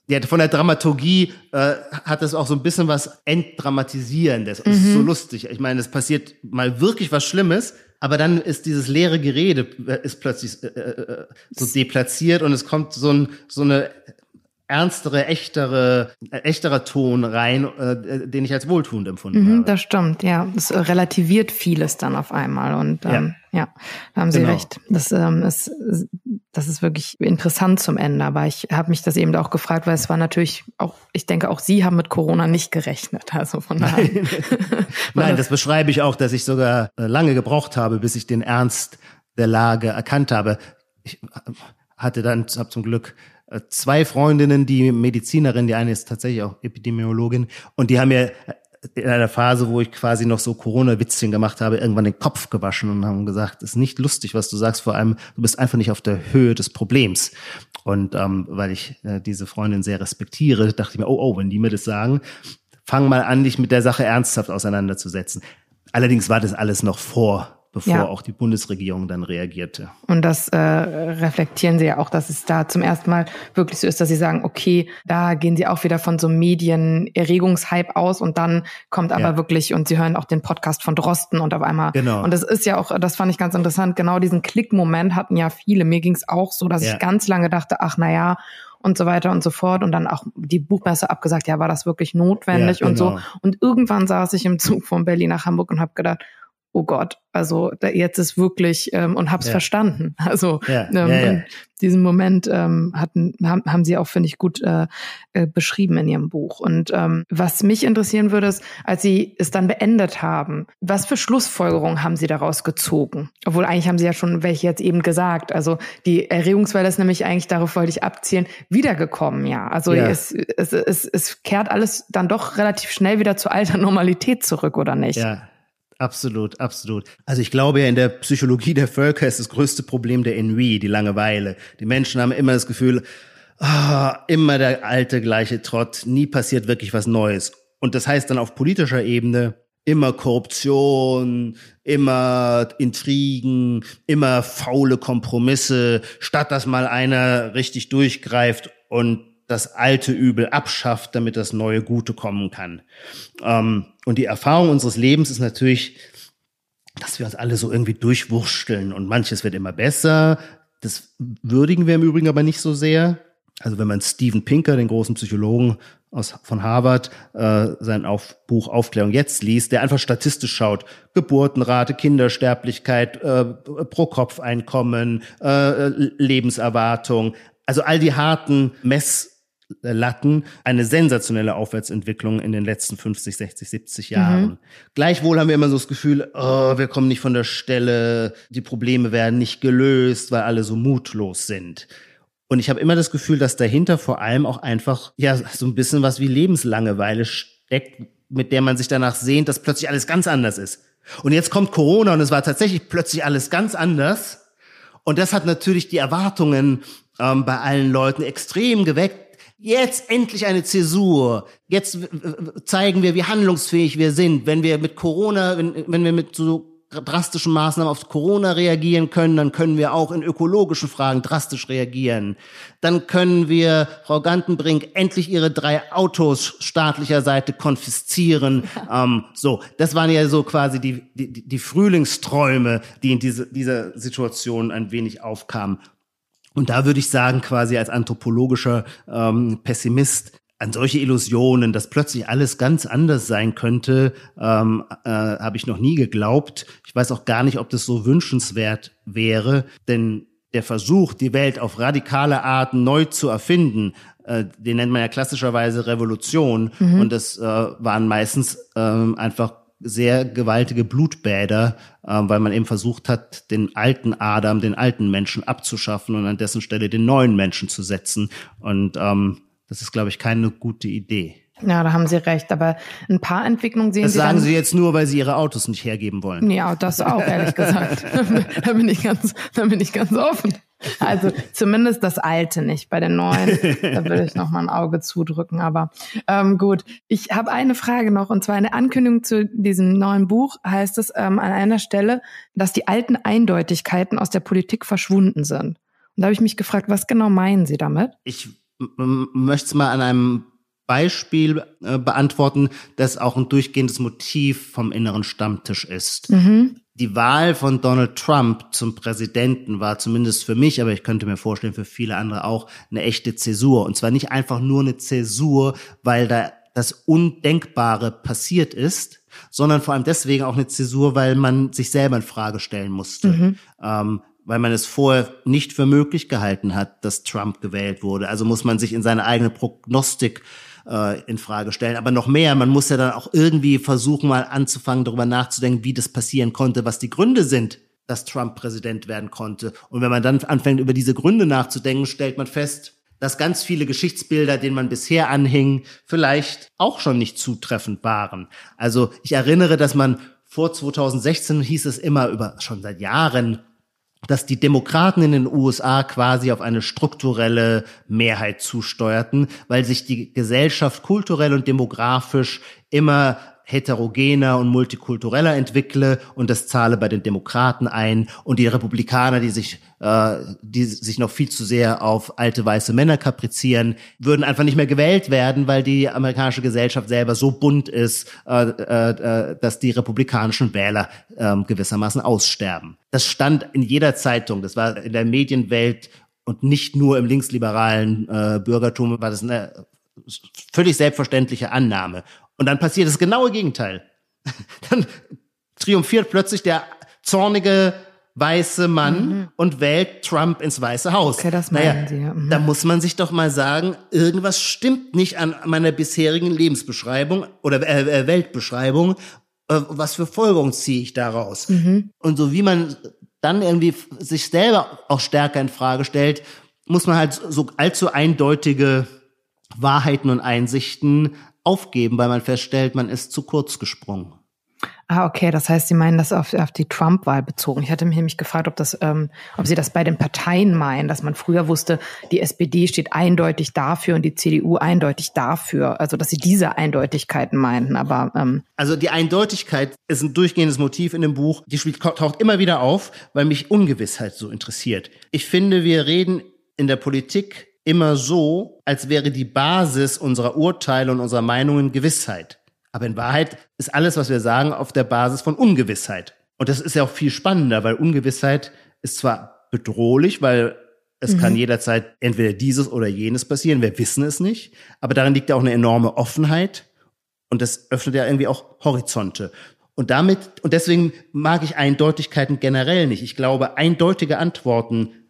ja, von der Dramaturgie äh, hat es auch so ein bisschen was Entdramatisierendes. Mhm. Das ist so lustig. Ich meine, es passiert mal wirklich was Schlimmes, aber dann ist dieses leere Gerede äh, ist plötzlich äh, äh, äh, so deplatziert und es kommt so, ein, so eine ernstere, echtere, äh, echterer Ton rein, äh, den ich als wohltuend empfunden mhm, habe. Das stimmt, ja. Es relativiert vieles dann auf einmal und ähm, ja. ja, da haben Sie genau. recht. Das ähm, ist, das ist wirklich interessant zum Ende. Aber ich habe mich das eben auch gefragt, weil es war natürlich auch, ich denke auch Sie haben mit Corona nicht gerechnet. Also von daher. Nein, Nein das beschreibe ich auch, dass ich sogar äh, lange gebraucht habe, bis ich den Ernst der Lage erkannt habe. Ich äh, hatte dann, habe zum Glück äh, zwei Freundinnen, die Medizinerin, die eine ist tatsächlich auch Epidemiologin und die haben mir in einer Phase, wo ich quasi noch so Corona-Witzchen gemacht habe, irgendwann den Kopf gewaschen und haben gesagt, es ist nicht lustig, was du sagst, vor allem, du bist einfach nicht auf der Höhe des Problems. Und ähm, weil ich äh, diese Freundin sehr respektiere, dachte ich mir, oh, oh, wenn die mir das sagen, fang mal an, dich mit der Sache ernsthaft auseinanderzusetzen. Allerdings war das alles noch vor bevor ja. auch die Bundesregierung dann reagierte. Und das äh, reflektieren Sie ja auch, dass es da zum ersten Mal wirklich so ist, dass Sie sagen, okay, da gehen Sie auch wieder von so einem Medienerregungshype aus und dann kommt aber ja. wirklich und Sie hören auch den Podcast von Drosten und auf einmal. Genau. Und das ist ja auch, das fand ich ganz interessant, genau diesen Klickmoment hatten ja viele. Mir ging es auch so, dass ja. ich ganz lange dachte, ach na ja, und so weiter und so fort und dann auch die Buchmesse abgesagt, ja, war das wirklich notwendig ja, genau. und so. Und irgendwann saß ich im Zug von Berlin nach Hamburg und habe gedacht, oh Gott, also da, jetzt ist wirklich ähm, und hab's ja. verstanden. Also ja, ähm, ja, diesen Moment ähm, hatten haben, haben Sie auch finde ich gut äh, äh, beschrieben in Ihrem Buch. Und ähm, was mich interessieren würde, ist, als Sie es dann beendet haben, was für Schlussfolgerungen haben Sie daraus gezogen? Obwohl eigentlich haben Sie ja schon welche jetzt eben gesagt. Also die Erregungswelle ist nämlich eigentlich darauf wollte ich abzielen wiedergekommen. Ja, also es, es, es, es kehrt alles dann doch relativ schnell wieder zu alter Normalität zurück, oder nicht? Ja. Absolut, absolut. Also ich glaube ja, in der Psychologie der Völker ist das größte Problem der Ennui, die Langeweile. Die Menschen haben immer das Gefühl, oh, immer der alte gleiche Trott, nie passiert wirklich was Neues. Und das heißt dann auf politischer Ebene immer Korruption, immer Intrigen, immer faule Kompromisse, statt dass mal einer richtig durchgreift und das alte Übel abschafft, damit das neue Gute kommen kann. Ähm, und die Erfahrung unseres Lebens ist natürlich, dass wir uns alle so irgendwie durchwursteln und manches wird immer besser. Das würdigen wir im Übrigen aber nicht so sehr. Also wenn man Steven Pinker, den großen Psychologen aus, von Harvard, äh, sein auf, Buch Aufklärung jetzt liest, der einfach statistisch schaut, Geburtenrate, Kindersterblichkeit, äh, Pro-Kopf-Einkommen, äh, Lebenserwartung, also all die harten Messlatten, eine sensationelle Aufwärtsentwicklung in den letzten 50, 60, 70 Jahren. Mhm. Gleichwohl haben wir immer so das Gefühl, oh, wir kommen nicht von der Stelle, die Probleme werden nicht gelöst, weil alle so mutlos sind. Und ich habe immer das Gefühl, dass dahinter vor allem auch einfach ja so ein bisschen was wie Lebenslangeweile steckt, mit der man sich danach sehnt, dass plötzlich alles ganz anders ist. Und jetzt kommt Corona und es war tatsächlich plötzlich alles ganz anders. Und das hat natürlich die Erwartungen ähm, bei allen Leuten extrem geweckt. Jetzt endlich eine Zäsur. Jetzt zeigen wir, wie handlungsfähig wir sind. Wenn wir mit Corona, wenn, wenn wir mit so drastischen Maßnahmen auf Corona reagieren können, dann können wir auch in ökologischen Fragen drastisch reagieren. Dann können wir Frau Gantenbrink endlich ihre drei Autos staatlicher Seite konfiszieren. ähm, so, das waren ja so quasi die, die, die Frühlingsträume, die in diese, dieser Situation ein wenig aufkamen. Und da würde ich sagen, quasi als anthropologischer ähm, Pessimist, an solche Illusionen, dass plötzlich alles ganz anders sein könnte, ähm, äh, habe ich noch nie geglaubt. Ich weiß auch gar nicht, ob das so wünschenswert wäre, denn der Versuch, die Welt auf radikale Arten neu zu erfinden, äh, den nennt man ja klassischerweise Revolution. Mhm. Und das äh, waren meistens äh, einfach sehr gewaltige Blutbäder, äh, weil man eben versucht hat, den alten Adam, den alten Menschen abzuschaffen und an dessen Stelle den neuen Menschen zu setzen. Und ähm, das ist, glaube ich, keine gute Idee. Ja, da haben Sie recht. Aber ein paar Entwicklungen sehen das Sie. Das sagen dann, Sie jetzt nur, weil Sie Ihre Autos nicht hergeben wollen. Ja, das auch, ehrlich gesagt. da bin ich ganz, da bin ich ganz offen. Also zumindest das Alte nicht. Bei den Neuen, da würde ich noch mal ein Auge zudrücken. Aber ähm, gut, ich habe eine Frage noch und zwar eine Ankündigung zu diesem neuen Buch. Heißt es ähm, an einer Stelle, dass die alten Eindeutigkeiten aus der Politik verschwunden sind. Und da habe ich mich gefragt, was genau meinen Sie damit? Ich möchte es mal an einem Beispiel äh, beantworten, das auch ein durchgehendes Motiv vom inneren Stammtisch ist. Mhm. Die Wahl von Donald Trump zum Präsidenten war zumindest für mich, aber ich könnte mir vorstellen, für viele andere auch eine echte Zäsur. Und zwar nicht einfach nur eine Zäsur, weil da das Undenkbare passiert ist, sondern vor allem deswegen auch eine Zäsur, weil man sich selber in Frage stellen musste. Mhm. Ähm, weil man es vorher nicht für möglich gehalten hat, dass Trump gewählt wurde. Also muss man sich in seine eigene Prognostik äh, in Frage stellen. Aber noch mehr, man muss ja dann auch irgendwie versuchen, mal anzufangen, darüber nachzudenken, wie das passieren konnte, was die Gründe sind, dass Trump Präsident werden konnte. Und wenn man dann anfängt, über diese Gründe nachzudenken, stellt man fest, dass ganz viele Geschichtsbilder, denen man bisher anhing, vielleicht auch schon nicht zutreffend waren. Also ich erinnere, dass man vor 2016 hieß es immer über schon seit Jahren, dass die Demokraten in den USA quasi auf eine strukturelle Mehrheit zusteuerten, weil sich die Gesellschaft kulturell und demografisch immer heterogener und multikultureller entwickle und das zahle bei den Demokraten ein und die Republikaner, die sich, äh, die sich noch viel zu sehr auf alte weiße Männer kaprizieren, würden einfach nicht mehr gewählt werden, weil die amerikanische Gesellschaft selber so bunt ist, äh, äh, dass die republikanischen Wähler äh, gewissermaßen aussterben. Das stand in jeder Zeitung, das war in der Medienwelt und nicht nur im linksliberalen äh, Bürgertum war das eine völlig selbstverständliche Annahme. Und dann passiert das genaue Gegenteil. Dann triumphiert plötzlich der zornige weiße Mann mhm. und wählt Trump ins Weiße Haus. Okay, das meinen naja, Sie. Ja. Mhm. Da muss man sich doch mal sagen, irgendwas stimmt nicht an meiner bisherigen Lebensbeschreibung oder äh, äh Weltbeschreibung. Äh, was für Folgerungen ziehe ich daraus? Mhm. Und so wie man dann irgendwie sich selber auch stärker in Frage stellt, muss man halt so allzu eindeutige Wahrheiten und Einsichten aufgeben, weil man feststellt, man ist zu kurz gesprungen. Ah, okay. Das heißt, Sie meinen das auf, auf die Trump-Wahl bezogen. Ich hatte mich nämlich gefragt, ob das, ähm, ob Sie das bei den Parteien meinen, dass man früher wusste, die SPD steht eindeutig dafür und die CDU eindeutig dafür. Also, dass Sie diese Eindeutigkeiten meinten. Aber ähm also die Eindeutigkeit ist ein durchgehendes Motiv in dem Buch. Die taucht immer wieder auf, weil mich Ungewissheit so interessiert. Ich finde, wir reden in der Politik immer so, als wäre die Basis unserer Urteile und unserer Meinungen Gewissheit. Aber in Wahrheit ist alles, was wir sagen, auf der Basis von Ungewissheit. Und das ist ja auch viel spannender, weil Ungewissheit ist zwar bedrohlich, weil es mhm. kann jederzeit entweder dieses oder jenes passieren. Wir wissen es nicht. Aber darin liegt ja auch eine enorme Offenheit. Und das öffnet ja irgendwie auch Horizonte. Und damit, und deswegen mag ich Eindeutigkeiten generell nicht. Ich glaube, eindeutige Antworten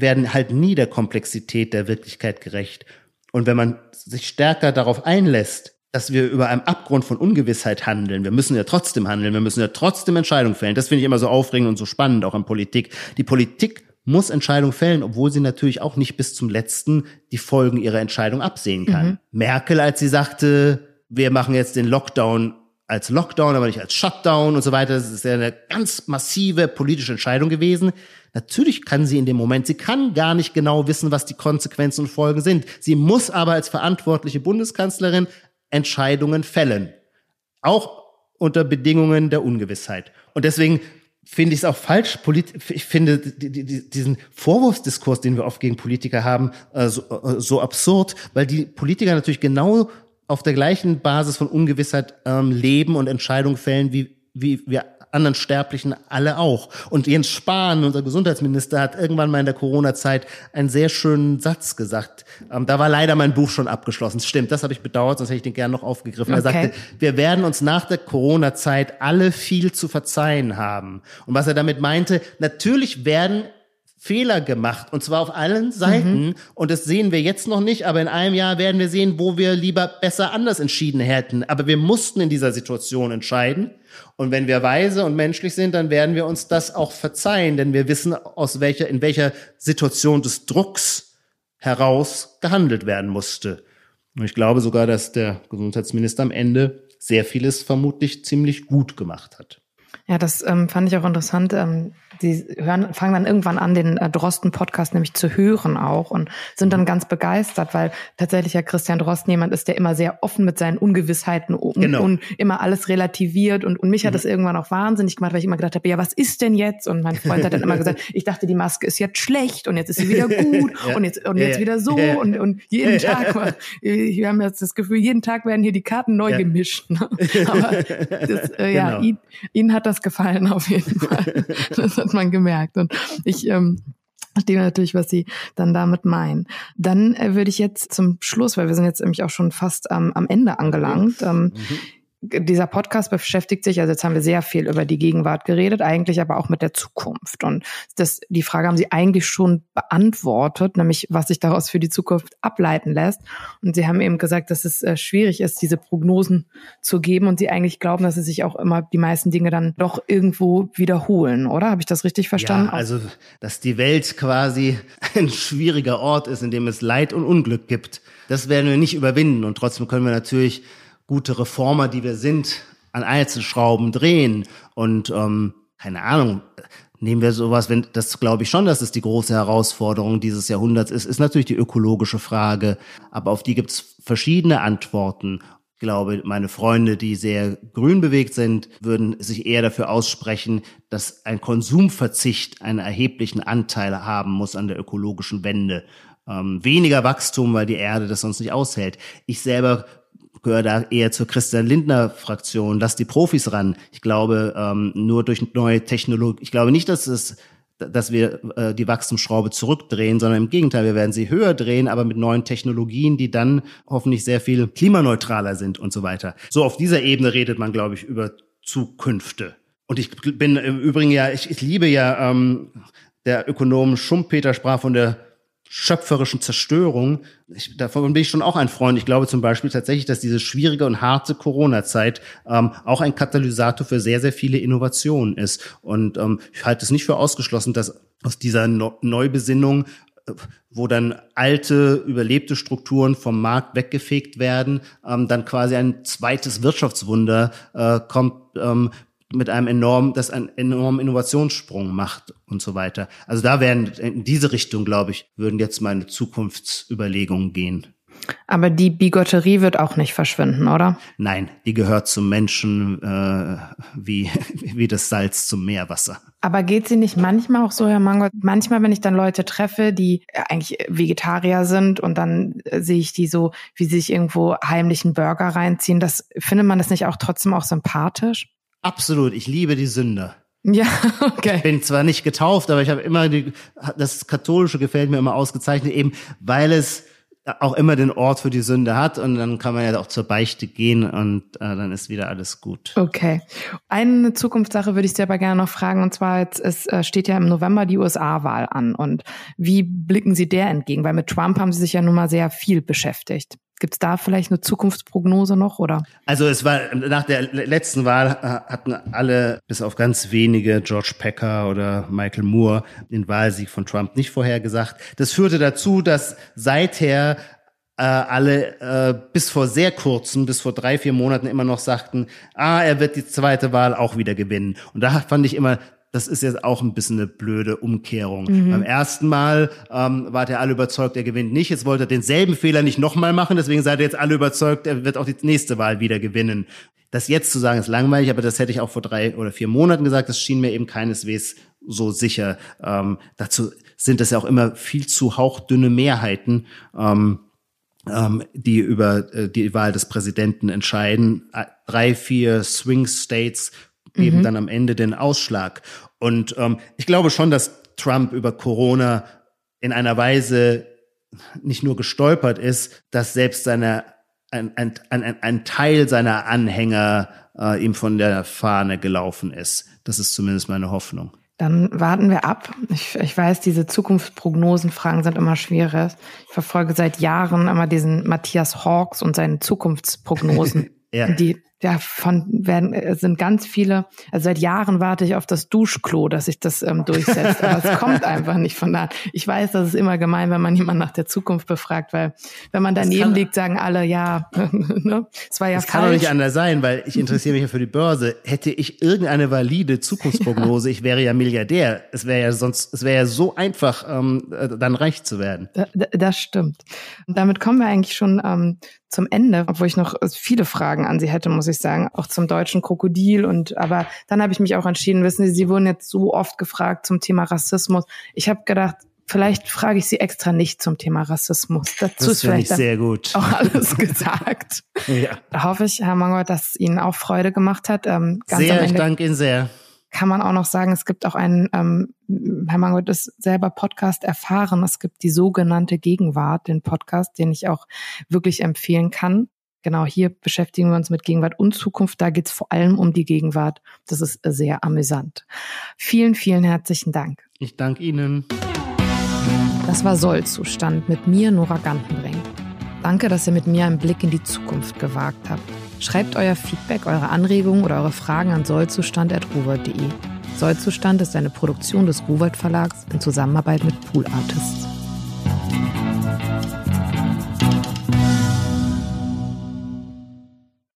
werden halt nie der Komplexität der Wirklichkeit gerecht. Und wenn man sich stärker darauf einlässt, dass wir über einem Abgrund von Ungewissheit handeln. Wir müssen ja trotzdem handeln, wir müssen ja trotzdem Entscheidungen fällen. Das finde ich immer so aufregend und so spannend, auch in Politik. Die Politik muss Entscheidungen fällen, obwohl sie natürlich auch nicht bis zum letzten die Folgen ihrer Entscheidung absehen kann. Mhm. Merkel, als sie sagte, wir machen jetzt den Lockdown als Lockdown, aber nicht als Shutdown und so weiter. Das ist ja eine ganz massive politische Entscheidung gewesen. Natürlich kann sie in dem Moment, sie kann gar nicht genau wissen, was die Konsequenzen und Folgen sind. Sie muss aber als verantwortliche Bundeskanzlerin Entscheidungen fällen. Auch unter Bedingungen der Ungewissheit. Und deswegen finde ich es auch falsch. Ich finde diesen Vorwurfsdiskurs, den wir oft gegen Politiker haben, äh, so, äh, so absurd, weil die Politiker natürlich genau auf der gleichen Basis von Ungewissheit ähm, leben und Entscheidungen fällen, wie, wie wir anderen Sterblichen alle auch. Und Jens Spahn, unser Gesundheitsminister, hat irgendwann mal in der Corona-Zeit einen sehr schönen Satz gesagt. Ähm, da war leider mein Buch schon abgeschlossen. Stimmt, das habe ich bedauert, sonst hätte ich den gerne noch aufgegriffen. Okay. Er sagte, wir werden uns nach der Corona-Zeit alle viel zu verzeihen haben. Und was er damit meinte, natürlich werden Fehler gemacht und zwar auf allen Seiten mhm. und das sehen wir jetzt noch nicht, aber in einem Jahr werden wir sehen, wo wir lieber besser anders entschieden hätten. Aber wir mussten in dieser Situation entscheiden und wenn wir weise und menschlich sind, dann werden wir uns das auch verzeihen, denn wir wissen aus welcher in welcher Situation des Drucks heraus gehandelt werden musste. Und ich glaube sogar, dass der Gesundheitsminister am Ende sehr vieles vermutlich ziemlich gut gemacht hat. Ja, das ähm, fand ich auch interessant. Ähm, die hören, fangen dann irgendwann an, den äh, Drosten-Podcast nämlich zu hören auch und sind dann ganz begeistert, weil tatsächlich ja Christian Drosten jemand ist, der immer sehr offen mit seinen Ungewissheiten um, genau. und immer alles relativiert und, und mich hat mhm. das irgendwann auch wahnsinnig gemacht, weil ich immer gedacht habe, ja, was ist denn jetzt? Und mein Freund hat dann immer gesagt, ich dachte, die Maske ist jetzt schlecht und jetzt ist sie wieder gut ja. und jetzt, und jetzt ja. wieder so ja. und, und jeden Tag, wir haben jetzt das Gefühl, jeden Tag werden hier die Karten neu gemischt. Ne? Aber das, äh, ja, genau. ihn, ihn hat das gefallen auf jeden Fall. Das hat man gemerkt. Und ich ähm, verstehe natürlich, was Sie dann damit meinen. Dann äh, würde ich jetzt zum Schluss, weil wir sind jetzt nämlich auch schon fast ähm, am Ende angelangt, ähm, mhm dieser Podcast beschäftigt sich, also jetzt haben wir sehr viel über die Gegenwart geredet, eigentlich aber auch mit der Zukunft. Und das, die Frage haben Sie eigentlich schon beantwortet, nämlich was sich daraus für die Zukunft ableiten lässt. Und Sie haben eben gesagt, dass es äh, schwierig ist, diese Prognosen zu geben und Sie eigentlich glauben, dass es sich auch immer die meisten Dinge dann doch irgendwo wiederholen, oder? Habe ich das richtig verstanden? Ja, also, dass die Welt quasi ein schwieriger Ort ist, in dem es Leid und Unglück gibt. Das werden wir nicht überwinden. Und trotzdem können wir natürlich gute Reformer, die wir sind, an Einzelschrauben drehen und ähm, keine Ahnung, nehmen wir sowas, wenn das glaube ich schon, dass es die große Herausforderung dieses Jahrhunderts ist, ist natürlich die ökologische Frage, aber auf die gibt es verschiedene Antworten. Ich glaube, meine Freunde, die sehr grün bewegt sind, würden sich eher dafür aussprechen, dass ein Konsumverzicht einen erheblichen Anteil haben muss an der ökologischen Wende. Ähm, weniger Wachstum, weil die Erde das sonst nicht aushält. Ich selber gehöre da eher zur Christian Lindner Fraktion. Lass die Profis ran. Ich glaube, ähm, nur durch neue Technologie, ich glaube nicht, dass es dass wir äh, die Wachstumsschraube zurückdrehen, sondern im Gegenteil, wir werden sie höher drehen, aber mit neuen Technologien, die dann hoffentlich sehr viel klimaneutraler sind und so weiter. So auf dieser Ebene redet man, glaube ich, über Zukünfte. Und ich bin im Übrigen ja, ich, ich liebe ja, ähm, der Ökonom Schumpeter sprach von der schöpferischen Zerstörung. Ich, davon bin ich schon auch ein Freund. Ich glaube zum Beispiel tatsächlich, dass diese schwierige und harte Corona-Zeit ähm, auch ein Katalysator für sehr, sehr viele Innovationen ist. Und ähm, ich halte es nicht für ausgeschlossen, dass aus dieser Neubesinnung äh, wo dann alte, überlebte Strukturen vom Markt weggefegt werden, ähm, dann quasi ein zweites Wirtschaftswunder äh, kommt, ähm, mit einem enormen, das einen enormen Innovationssprung macht und so weiter. Also da werden in diese Richtung, glaube ich, würden jetzt meine Zukunftsüberlegungen gehen. Aber die Bigotterie wird auch nicht verschwinden, oder? Nein, die gehört zum Menschen äh, wie, wie das Salz zum Meerwasser. Aber geht sie nicht manchmal auch so, Herr Mangold? Manchmal, wenn ich dann Leute treffe, die eigentlich Vegetarier sind und dann äh, sehe ich die so, wie sie sich irgendwo heimlichen Burger reinziehen, das findet man das nicht auch trotzdem auch sympathisch? Absolut, ich liebe die Sünder. Ja, okay. Ich bin zwar nicht getauft, aber ich habe immer die, das Katholische gefällt mir immer ausgezeichnet, eben weil es auch immer den Ort für die Sünde hat und dann kann man ja auch zur Beichte gehen und äh, dann ist wieder alles gut. Okay. Eine Zukunftssache würde ich dir aber gerne noch fragen und zwar jetzt es äh, steht ja im November die USA-Wahl an und wie blicken Sie der entgegen? Weil mit Trump haben Sie sich ja nun mal sehr viel beschäftigt. Gibt es da vielleicht eine Zukunftsprognose noch oder? Also es war nach der letzten Wahl äh, hatten alle bis auf ganz wenige George Packer oder Michael Moore den Wahlsieg von Trump nicht vorhergesagt. Das führte dazu, dass seither äh, alle äh, bis vor sehr kurzem, bis vor drei, vier Monaten immer noch sagten, ah, er wird die zweite Wahl auch wieder gewinnen. Und da fand ich immer, das ist jetzt auch ein bisschen eine blöde Umkehrung. Mhm. Beim ersten Mal ähm, war der alle überzeugt, er gewinnt nicht. Jetzt wollte er denselben Fehler nicht nochmal machen, deswegen seid ihr jetzt alle überzeugt, er wird auch die nächste Wahl wieder gewinnen. Das jetzt zu sagen ist langweilig, aber das hätte ich auch vor drei oder vier Monaten gesagt. Das schien mir eben keineswegs so sicher. Ähm, dazu sind es ja auch immer viel zu hauchdünne Mehrheiten. Ähm, ähm, die über äh, die Wahl des Präsidenten entscheiden. Drei, vier Swing States geben mhm. dann am Ende den Ausschlag. Und ähm, ich glaube schon, dass Trump über Corona in einer Weise nicht nur gestolpert ist, dass selbst seine ein, ein, ein, ein Teil seiner Anhänger äh, ihm von der Fahne gelaufen ist. Das ist zumindest meine Hoffnung. Dann warten wir ab. Ich, ich weiß, diese Zukunftsprognosenfragen sind immer schwierig. Ich verfolge seit Jahren immer diesen Matthias Hawks und seine Zukunftsprognosen. ja. Die ja, von werden äh, sind ganz viele, also seit Jahren warte ich auf das Duschklo, dass sich das ähm, durchsetzt. Aber es kommt einfach nicht von da. Ich weiß, das ist immer gemein, wenn man jemanden nach der Zukunft befragt, weil wenn man daneben liegt, sagen alle, ja, ne? Es war ja das falsch. kann doch nicht anders sein, weil ich interessiere mich ja für die Börse. Hätte ich irgendeine valide Zukunftsprognose, ja. ich wäre ja Milliardär. Es wäre ja sonst, es wäre ja so einfach, ähm, äh, dann reich zu werden. Das stimmt. Und damit kommen wir eigentlich schon ähm, zum Ende, obwohl ich noch viele Fragen an Sie hätte, muss ich sagen, auch zum deutschen Krokodil. Und aber dann habe ich mich auch entschieden, wissen Sie, Sie wurden jetzt so oft gefragt zum Thema Rassismus. Ich habe gedacht, vielleicht frage ich Sie extra nicht zum Thema Rassismus. Dazu das ist vielleicht sehr gut. auch alles gesagt. ja. Da hoffe ich, Herr Mangold, dass es Ihnen auch Freude gemacht hat. Ähm, sehr, ich danke Ihnen sehr kann man auch noch sagen, es gibt auch einen, ähm, Herr Mangold ist selber Podcast erfahren, es gibt die sogenannte Gegenwart, den Podcast, den ich auch wirklich empfehlen kann. Genau, hier beschäftigen wir uns mit Gegenwart und Zukunft. Da geht es vor allem um die Gegenwart. Das ist sehr amüsant. Vielen, vielen herzlichen Dank. Ich danke Ihnen. Das war Sollzustand mit mir, Nora Gantenbrink. Danke, dass ihr mit mir einen Blick in die Zukunft gewagt habt. Schreibt euer Feedback, eure Anregungen oder eure Fragen an sollzustand.ruwald.de. Sollzustand ist eine Produktion des Ruwald Verlags in Zusammenarbeit mit Pool Artists.